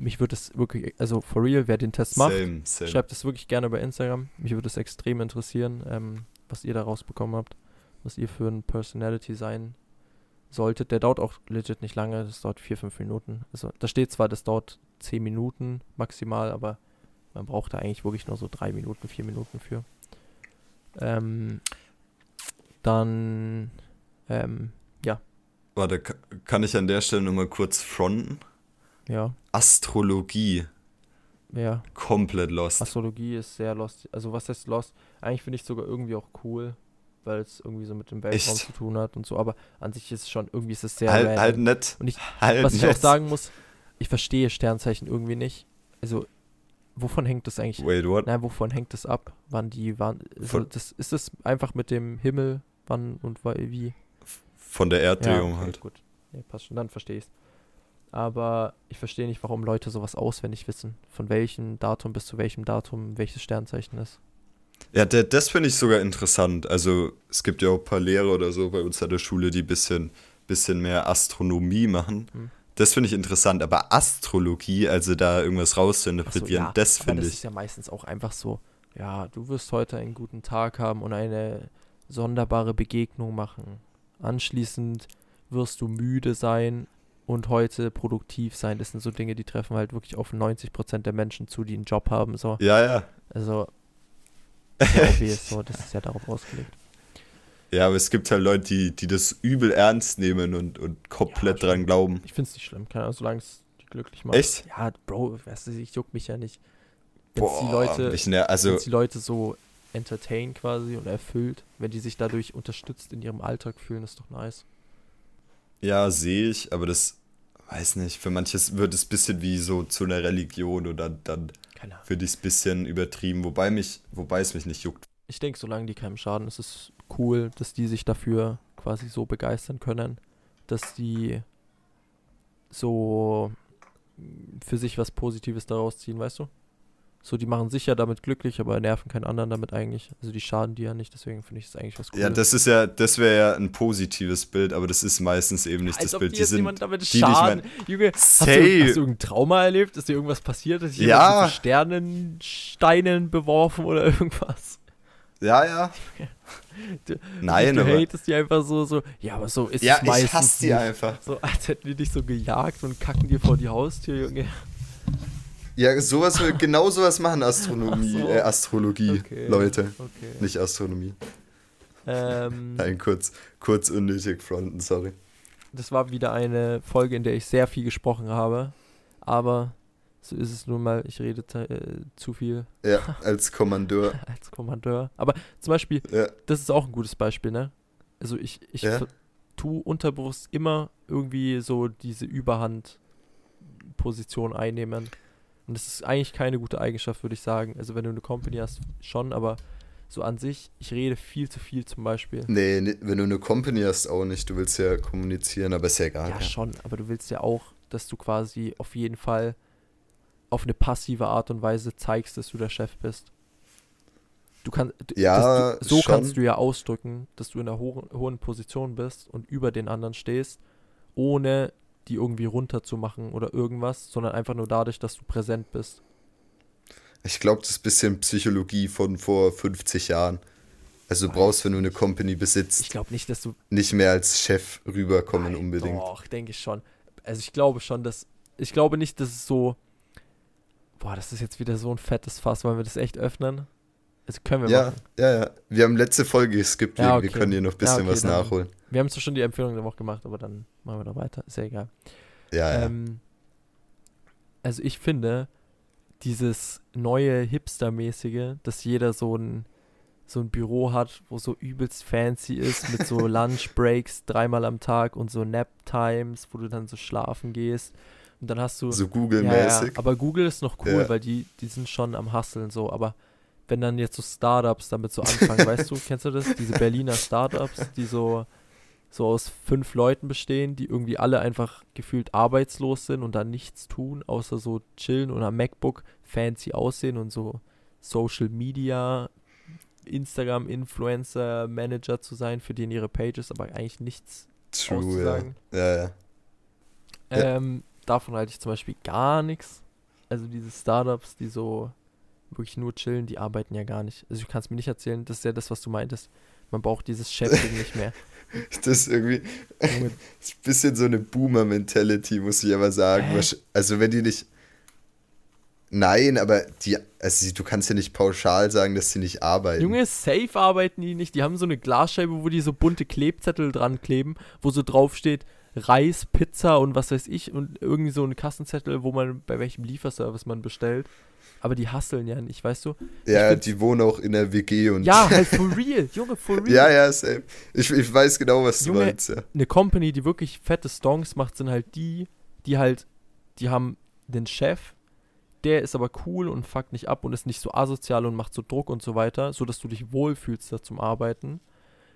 Mich würde es wirklich, also for real, wer den Test macht, Same, same. schreibt es wirklich gerne bei Instagram. Mich würde es extrem interessieren, ähm, was ihr da rausbekommen habt, was ihr für ein Personality sein solltet. Der dauert auch legit nicht lange, das dauert vier, fünf Minuten. Also da steht zwar, das dauert zehn Minuten maximal, aber man braucht da eigentlich wirklich nur so drei Minuten, vier Minuten für. Ähm, dann, ähm, Warte, ka- kann ich an der Stelle nochmal kurz fronten? Ja, Astrologie, ja, komplett lost. Astrologie ist sehr lost. Also was heißt lost? Eigentlich finde ich sogar irgendwie auch cool, weil es irgendwie so mit dem Weltraum Echt? zu tun hat und so. Aber an sich ist es schon irgendwie ist es sehr halt, random. halt nett. Und ich- halt Was ich auch nett. sagen muss, ich verstehe Sternzeichen irgendwie nicht. Also wovon hängt das eigentlich? Wait, what? Nein, wovon hängt das ab? Wann die wann? Also Von- das ist es einfach mit dem Himmel, wann und wie? Von der Erddrehung okay, halt. gut. Nee, passt schon, dann verstehe ich's. Aber ich verstehe nicht, warum Leute sowas auswendig wissen. Von welchem Datum bis zu welchem Datum welches Sternzeichen ist. Ja, der, das finde ich sogar interessant. Also, es gibt ja auch ein paar Lehrer oder so bei uns an der Schule, die bisschen, bisschen mehr Astronomie machen. Hm. Das finde ich interessant. Aber Astrologie, also da irgendwas Ach so, rauszuinterpretieren, ja, das finde das ich. ist ja meistens auch einfach so, ja, du wirst heute einen guten Tag haben und eine sonderbare Begegnung machen. Anschließend wirst du müde sein und heute produktiv sein. Das sind so Dinge, die treffen halt wirklich auf 90% der Menschen zu, die einen Job haben. So. Ja, ja. Also, ja, obvious, so, das ist ja darauf ausgelegt. Ja, aber es gibt halt Leute, die, die das übel ernst nehmen und, und komplett Ja, dran glauben. Ich finde es nicht schlimm, keine Ahnung, solange es die glücklich macht. Echt? Ja, Bro, weißt du, ich juck mich ja nicht. Wenn die Leute, ich, ne, also, die Leute so entertain quasi und erfüllt, wenn die sich dadurch unterstützt in ihrem Alltag fühlen, ist doch nice. ja, sehe ich, aber das, weiß nicht, für manches wird es ein bisschen wie so zu einer Religion oder dann finde ich es ein bisschen übertrieben, wobei mich, wobei es mich nicht juckt. Ich denke, solange die keinem schaden, ist es cool, dass die sich dafür quasi so begeistern können, dass die so für sich was Positives daraus ziehen, weißt du? So, die machen sich ja damit glücklich, aber nerven keinen anderen damit eigentlich. Also die schaden dir ja nicht, deswegen finde ich es eigentlich was Cooles. Ja, das ist ja, das wäre ja ein positives Bild, aber das ist meistens eben nicht Als das ob Bild. Die jetzt sind, jemand damit die, die ich schaden. mein- Junge, hast du, hast du irgendein Trauma erlebt? Ist dir irgendwas passiert? Ist Ja. mit Sternensteinen beworfen oder irgendwas? ja, ja. Du- Nein, du aber, hatest die einfach so, so, ja, aber so ist ja, es meistens ich hasse die nicht. einfach. So, als hätten die dich so gejagt und kacken dir vor die Haustür, Junge. Ja, sowas, genau sowas machen Astronomie, so. äh, Astrologie, Okay. Leute. Okay. Nicht Astronomie. Ähm, Nein, kurz, kurz unnötig fronten, sorry. das war wieder eine Folge, in der ich sehr viel gesprochen habe. Aber so ist es nun mal, ich rede äh, zu viel Ja, als Kommandeur. als Kommandeur. Aber zum Beispiel, Ja, das ist auch ein gutes Beispiel, ne? Also ich, ich Ja. ver- tu unterbewusst immer irgendwie so diese Überhand-Position einnehmen. Und das ist eigentlich keine gute Eigenschaft, würde ich sagen. Also wenn du eine Company hast, schon, aber so an sich, ich rede viel zu viel zum Beispiel. nee, nee, wenn du eine Company hast, auch nicht. Du willst ja kommunizieren, aber ist ja egal. Ja, schon, aber du willst ja auch, dass du quasi auf jeden Fall auf eine passive Art und Weise zeigst, dass du der Chef bist. Du kannst, Ja, du, so schon. kannst du ja ausdrücken, dass du in einer hohen, hohen Position bist und über den anderen stehst, ohne die irgendwie runterzumachen oder irgendwas, sondern einfach nur dadurch, dass du präsent bist. Ich glaube, das ist ein bisschen Psychologie von vor 50 Jahren. Also du brauchst, wenn du eine Company besitzt, Ich glaube nicht, dass du nicht mehr als Chef rüberkommen Nein, unbedingt. Doch, denke ich schon. Also ich glaube schon, dass. Ich glaube nicht, dass es so. Boah, das ist jetzt wieder so ein fettes Fass. Wollen wir das echt öffnen? Also können wir Ja, machen. ja, ja. Wir haben letzte Folge geskippt, Ja, wir- wir okay. können hier noch ein bisschen Ja, okay, was nachholen. Wir haben zwar schon die Empfehlung der Woche gemacht, aber dann machen wir da weiter. Ist ja egal. Ja, ja. Ähm, also ich finde, dieses neue Hipster-mäßige, dass jeder so ein, so ein Büro hat, wo so übelst fancy ist, mit so Lunchbreaks dreimal am Tag und so Nap-Times, wo du dann so schlafen gehst. Und dann hast du. so ja, ja, Google-mäßig. aber Google ist noch cool, Ja. weil die, die sind schon am Hasseln so, aber wenn dann jetzt so Startups damit so anfangen, weißt du, kennst du das? Diese Berliner Startups, die so, so aus fünf Leuten bestehen, die irgendwie alle einfach gefühlt arbeitslos sind und dann nichts tun, außer so chillen und am MacBook fancy aussehen und so Social Media, Instagram Influencer Manager zu sein, für die in ihre Pages, aber eigentlich nichts True, ja. auszusagen. Ja, ja. Ja. Ähm, davon halte ich zum Beispiel gar nichts. Also diese Startups, die so wirklich nur chillen, die arbeiten ja gar nicht. Also du kannst mir nicht erzählen, das ist ja das, was du meintest. Man braucht dieses Chefding nicht mehr. Das ist irgendwie das ist ein bisschen so eine Boomer-Mentality, muss ich aber sagen. Hä? Also wenn die nicht. Nein, aber die, also du kannst ja nicht pauschal sagen, dass sie nicht arbeiten. Junge, safe arbeiten die nicht. Die haben so eine Glasscheibe, wo die so bunte Klebzettel dran kleben, wo so drauf steht Reis, Pizza und was weiß ich und irgendwie so ein Kassenzettel, wo man bei welchem Lieferservice man bestellt. Aber die hasseln ja nicht, weißt du? ja, find's- die wohnen auch in der WG und. Ja, halt for real. Junge, for real. ja, ja, same. Ich, ich weiß genau, was du Junge, meinst, ja. eine Company, die wirklich fette Stonks macht, sind halt die, die halt, die haben den Chef, der ist aber cool und fuckt nicht ab und ist nicht so asozial und macht so Druck und so weiter, sodass du dich wohlfühlst da zum Arbeiten.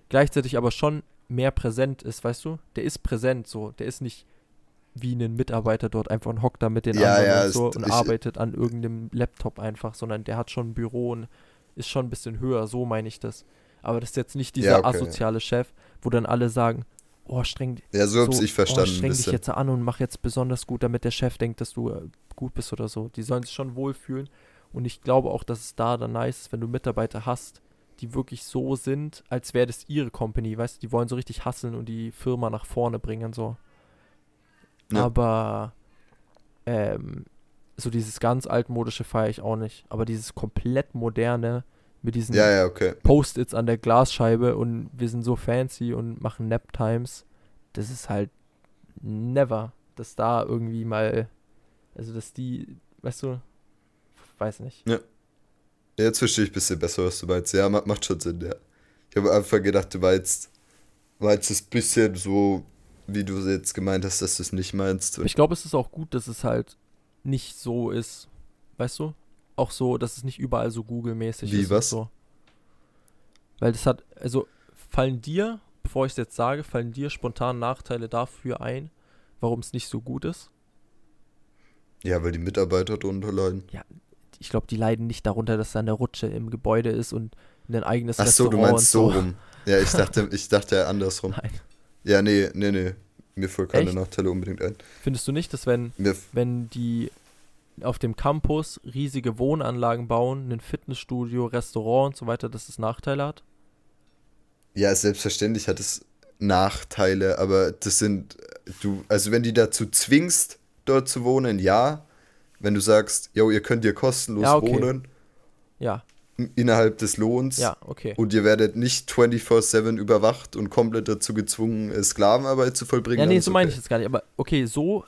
Gleichzeitig aber schon mehr präsent ist, weißt du? Der ist präsent so, der ist nicht wie ein Mitarbeiter dort einfach und hockt da mit den Ja, anderen ja, und so ist- und ich- arbeitet an irgendeinem Laptop einfach, sondern der hat schon ein Büro und ist schon ein bisschen höher, so meine ich das. Aber das ist jetzt nicht dieser Ja, okay. asoziale Chef, wo dann alle sagen, oh, streng, Ja, so hab's ich oh, verstanden. ein streng dich jetzt an und mach jetzt besonders gut, damit der Chef denkt, dass du äh, gut bist oder so. Die sollen sich schon wohlfühlen. Und ich glaube auch, dass es da dann nice ist, wenn du Mitarbeiter hast, die wirklich so sind, als wäre das ihre Company, weißt du, die wollen so richtig hasseln und die Firma nach vorne bringen, so. Ja. Aber ähm, so dieses ganz altmodische feiere ich auch nicht. Aber dieses komplett moderne mit diesen Ja, ja, okay. Post-its an der Glasscheibe und wir sind so fancy und machen Nap-Times. Das ist halt never, dass da irgendwie mal, also dass die, weißt du, weiß nicht. Jetzt verstehe ich ein bisschen besser, was du meinst. Ja, ma- macht schon Sinn, ja. Ich habe einfach gedacht, du meinst, meinst es ein bisschen so, wie du jetzt gemeint hast, dass du es nicht meinst. Ich glaube, es ist auch gut, dass es halt nicht so ist, weißt du? Auch so, dass es nicht überall so Google-mäßig Wie, ist. was? Und so. Weil das hat, also fallen dir, bevor ich es jetzt sage, fallen dir spontan Nachteile dafür ein, warum es nicht so gut ist? Ja, weil die Mitarbeiter drunter leiden. ich glaube, die leiden nicht darunter, dass da eine Rutsche im Gebäude ist und ein eigenes Ach so, Restaurant du meinst so rum. Ja, ich dachte, ich dachte ja andersrum. Nein. Ja, nee, nee, nee. Mir fallen keine Echt? Nachteile unbedingt ein. Findest du nicht, dass wenn, wenn die auf dem Campus riesige Wohnanlagen bauen, ein Fitnessstudio, Restaurant und so weiter, dass es Nachteile hat? ja, selbstverständlich hat es Nachteile, aber das sind, du, also wenn die dazu zwingst, dort zu wohnen, ja. Wenn du sagst, yo, ihr könnt hier kostenlos Ja, okay. wohnen, Ja, innerhalb des Lohns. ja, okay. Und ihr werdet nicht 24-7 überwacht und komplett dazu gezwungen, äh, Sklavenarbeit zu vollbringen. Ja, nee, so meine ich okay. jetzt gar nicht. Aber okay, so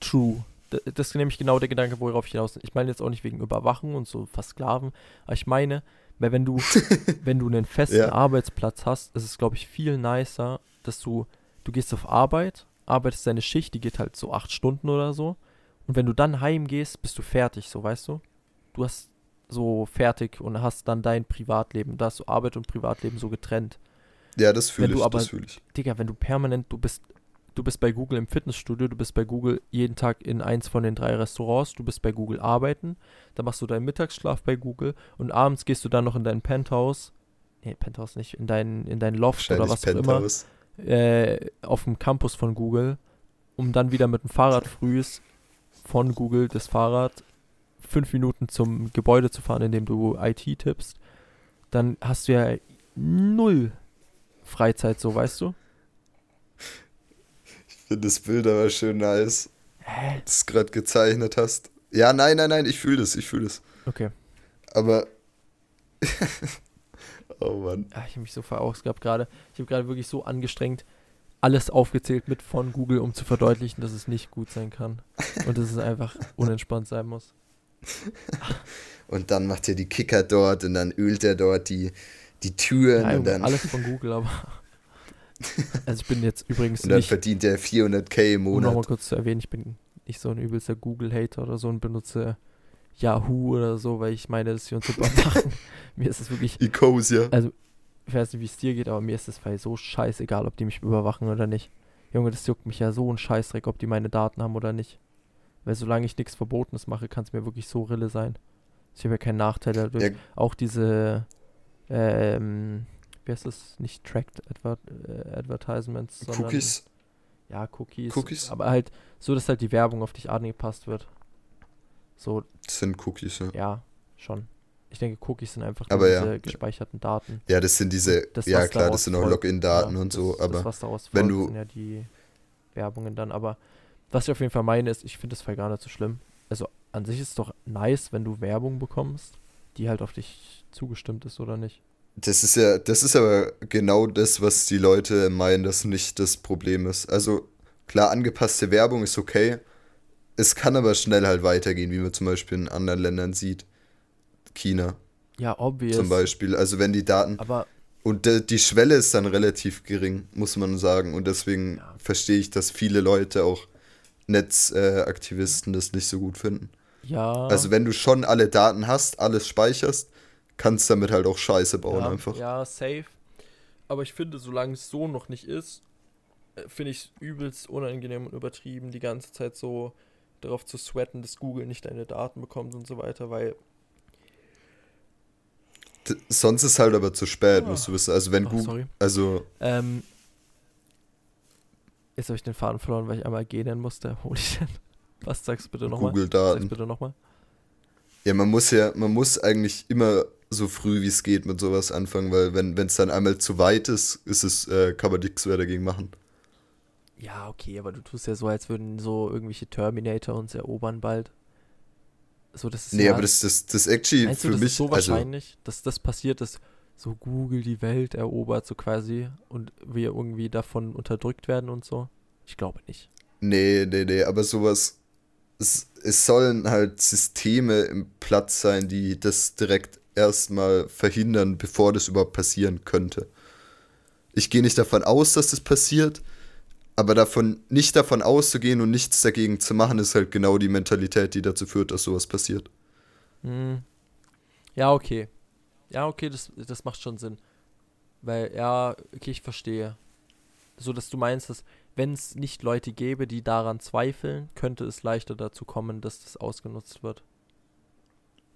true. Das ist nämlich genau der Gedanke, worauf ich hinaus Ich meine jetzt auch nicht wegen Überwachung und so Versklaven, aber ich meine, weil wenn du, wenn du einen festen Ja. Arbeitsplatz hast, ist es, glaube ich, viel nicer, dass du, du gehst auf Arbeit, arbeitest deine Schicht, die geht halt so acht Stunden oder so. Und wenn du dann heimgehst, bist du fertig, so weißt du? Du hast so fertig und hast dann dein Privatleben. Da hast du Arbeit und Privatleben so getrennt. Ja, das fühle ich, aber- das fühle ich. Digga, wenn du permanent, du bist, du bist bei Google im Fitnessstudio, du bist bei Google jeden Tag in eins von den drei Restaurants, du bist bei Google arbeiten, dann machst du deinen Mittagsschlaf bei Google und abends gehst du dann noch in dein Penthouse, nee, Penthouse nicht, in dein, in dein Loft oder was auch immer, Penthouse. äh, auf dem Campus von Google um dann wieder mit dem Fahrrad frühs von Google das Fahrrad fünf Minuten zum Gebäude zu fahren, in dem du IT tippst, dann hast du ja null Freizeit, so weißt du? Ich finde das Bild aber schön nice, Hä? das gerade gezeichnet hast. Ja, nein, nein, nein, ich fühle das, ich fühle das. Okay. Aber. oh Mann. Ah, ich habe mich so verausgabt gerade. Ich habe gerade wirklich so angestrengt alles aufgezählt mit von Google, um zu verdeutlichen, dass es nicht gut sein kann. Und dass es einfach unentspannt sein muss. Und dann macht er die Kicker dort und dann ölt er dort die, die Türen Ja, und dann, alles von Google, aber. Also ich bin jetzt übrigens und dann nicht, verdient er 400k im um nochmal Monat. kurz zu erwähnen, ich bin nicht so ein übelster Google-Hater oder so und benutze Yahoo oder so, weil ich meine, dass sie uns super machen. mir ist es wirklich, Ecosia. also ich weiß nicht, wie es dir geht, aber mir ist es bei so scheißegal, ob die mich überwachen oder nicht. Junge, das juckt mich ja so ein Scheißdreck, ob die meine Daten haben oder nicht. Weil solange ich nichts Verbotenes mache, kann es mir wirklich so Rille sein. Ich habe ja keinen Nachteil dadurch. Ja, Auch diese, ähm, wie heißt das? Nicht Tracked Adver äh, Advertisements, sondern Cookies. ja, Cookies. Cookies? Aber halt so, dass halt die Werbung auf dich angepasst wird. So, Das sind Cookies, ja. ja, schon. Ich denke, Cookies sind einfach Aber nur ja. diese gespeicherten Daten. Ja, das sind diese, Das, ja klar, das sind auch Login-Daten ja, und das, so, das, aber was daraus wenn folgt, du- sind ja die Werbungen dann. Aber was ich auf jeden Fall meine, ist, ich finde das Fall gar nicht so schlimm. Also an sich ist es doch nice, wenn du Werbung bekommst, die halt auf dich zugestimmt ist oder nicht. das ist ja, das ist aber genau das, was die Leute meinen, dass nicht das Problem ist. Also klar, angepasste Werbung ist okay. Es kann aber schnell halt weitergehen, wie man zum Beispiel in anderen Ländern sieht. China Ja, obvious. zum Beispiel. Also wenn die Daten Aber Und die Schwelle ist dann relativ gering, muss man sagen. Und deswegen Ja. verstehe ich, dass viele Leute, auch Netzaktivisten, äh, das nicht so gut finden. ja. Also wenn du schon alle Daten hast, alles speicherst, kannst damit halt auch Scheiße bauen ja, einfach. Ja, safe. Aber ich finde, solange es so noch nicht ist, äh, finde ich es übelst unangenehm und übertrieben, die ganze Zeit so darauf zu sweaten, dass Google nicht deine Daten bekommt und so weiter, weil, sonst ist halt aber zu spät, Ah. musst du wissen. Also wenn oh, Google, sorry. also Ähm, jetzt habe ich den Faden verloren, weil ich einmal G nennen musste. Holy shit. Was sagst du bitte nochmal? Google-Daten. bitte nochmal. Ja, man muss ja, man muss eigentlich immer so früh wie es geht mit sowas anfangen, weil wenn es dann einmal zu weit ist, ist es, äh, kann man nichts mehr dagegen machen. Ja, okay, aber du tust ja so, als würden so irgendwelche Terminator uns erobern bald. So, das ist Nee, ja, aber das, das, das actually Meinst du, für das mich, ist so also wahrscheinlich, dass das passiert, dass so Google die Welt erobert, so quasi, und wir irgendwie davon unterdrückt werden und so? Ich glaube nicht. Nee, nee, nee, aber sowas. Es, es sollen halt Systeme im Platz sein, die das direkt erstmal verhindern, bevor das überhaupt passieren könnte. Ich gehe nicht davon aus, dass das passiert, aber davon nicht davon auszugehen und nichts dagegen zu machen, ist halt genau die Mentalität, die dazu führt, dass sowas passiert. Hm. Ja, okay. Ja, okay, das, das macht schon Sinn. Weil, ja, okay, ich verstehe. So, dass du meinst, dass wenn es nicht Leute gäbe, die daran zweifeln, könnte es leichter dazu kommen, dass das ausgenutzt wird.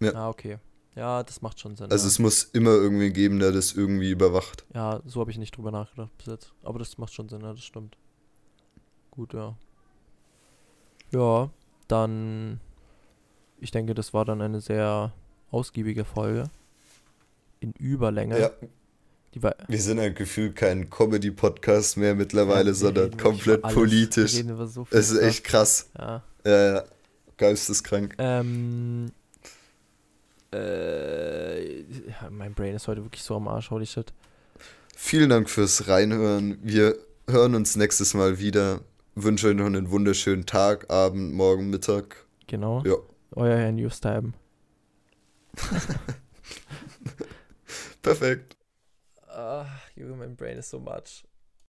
Ja. Ah, okay. Ja, das macht schon Sinn. Also ja. es muss immer irgendwie geben, der das irgendwie überwacht. Ja, so habe ich nicht drüber nachgedacht bis jetzt. Aber das macht schon Sinn, ja, das stimmt. Gut, ja. Ja, dann. Ich denke, das war dann eine sehr ausgiebige Folge. In Überlänge. Ja, wir sind ein Gefühl kein Comedy-Podcast mehr mittlerweile, ja, sondern komplett politisch. So Es ist echt krass. Ja. Äh, geisteskrank. Ähm. Äh, ja, mein Brain ist heute wirklich so am Arsch, holy shit. Vielen Dank fürs Reinhören. Wir hören uns nächstes Mal wieder. Wünsche euch noch einen wunderschönen Tag, Abend, Morgen, Mittag. Genau. Ja. Euer Herr Newstime. Perfekt. Ah, mein Brain ist so much.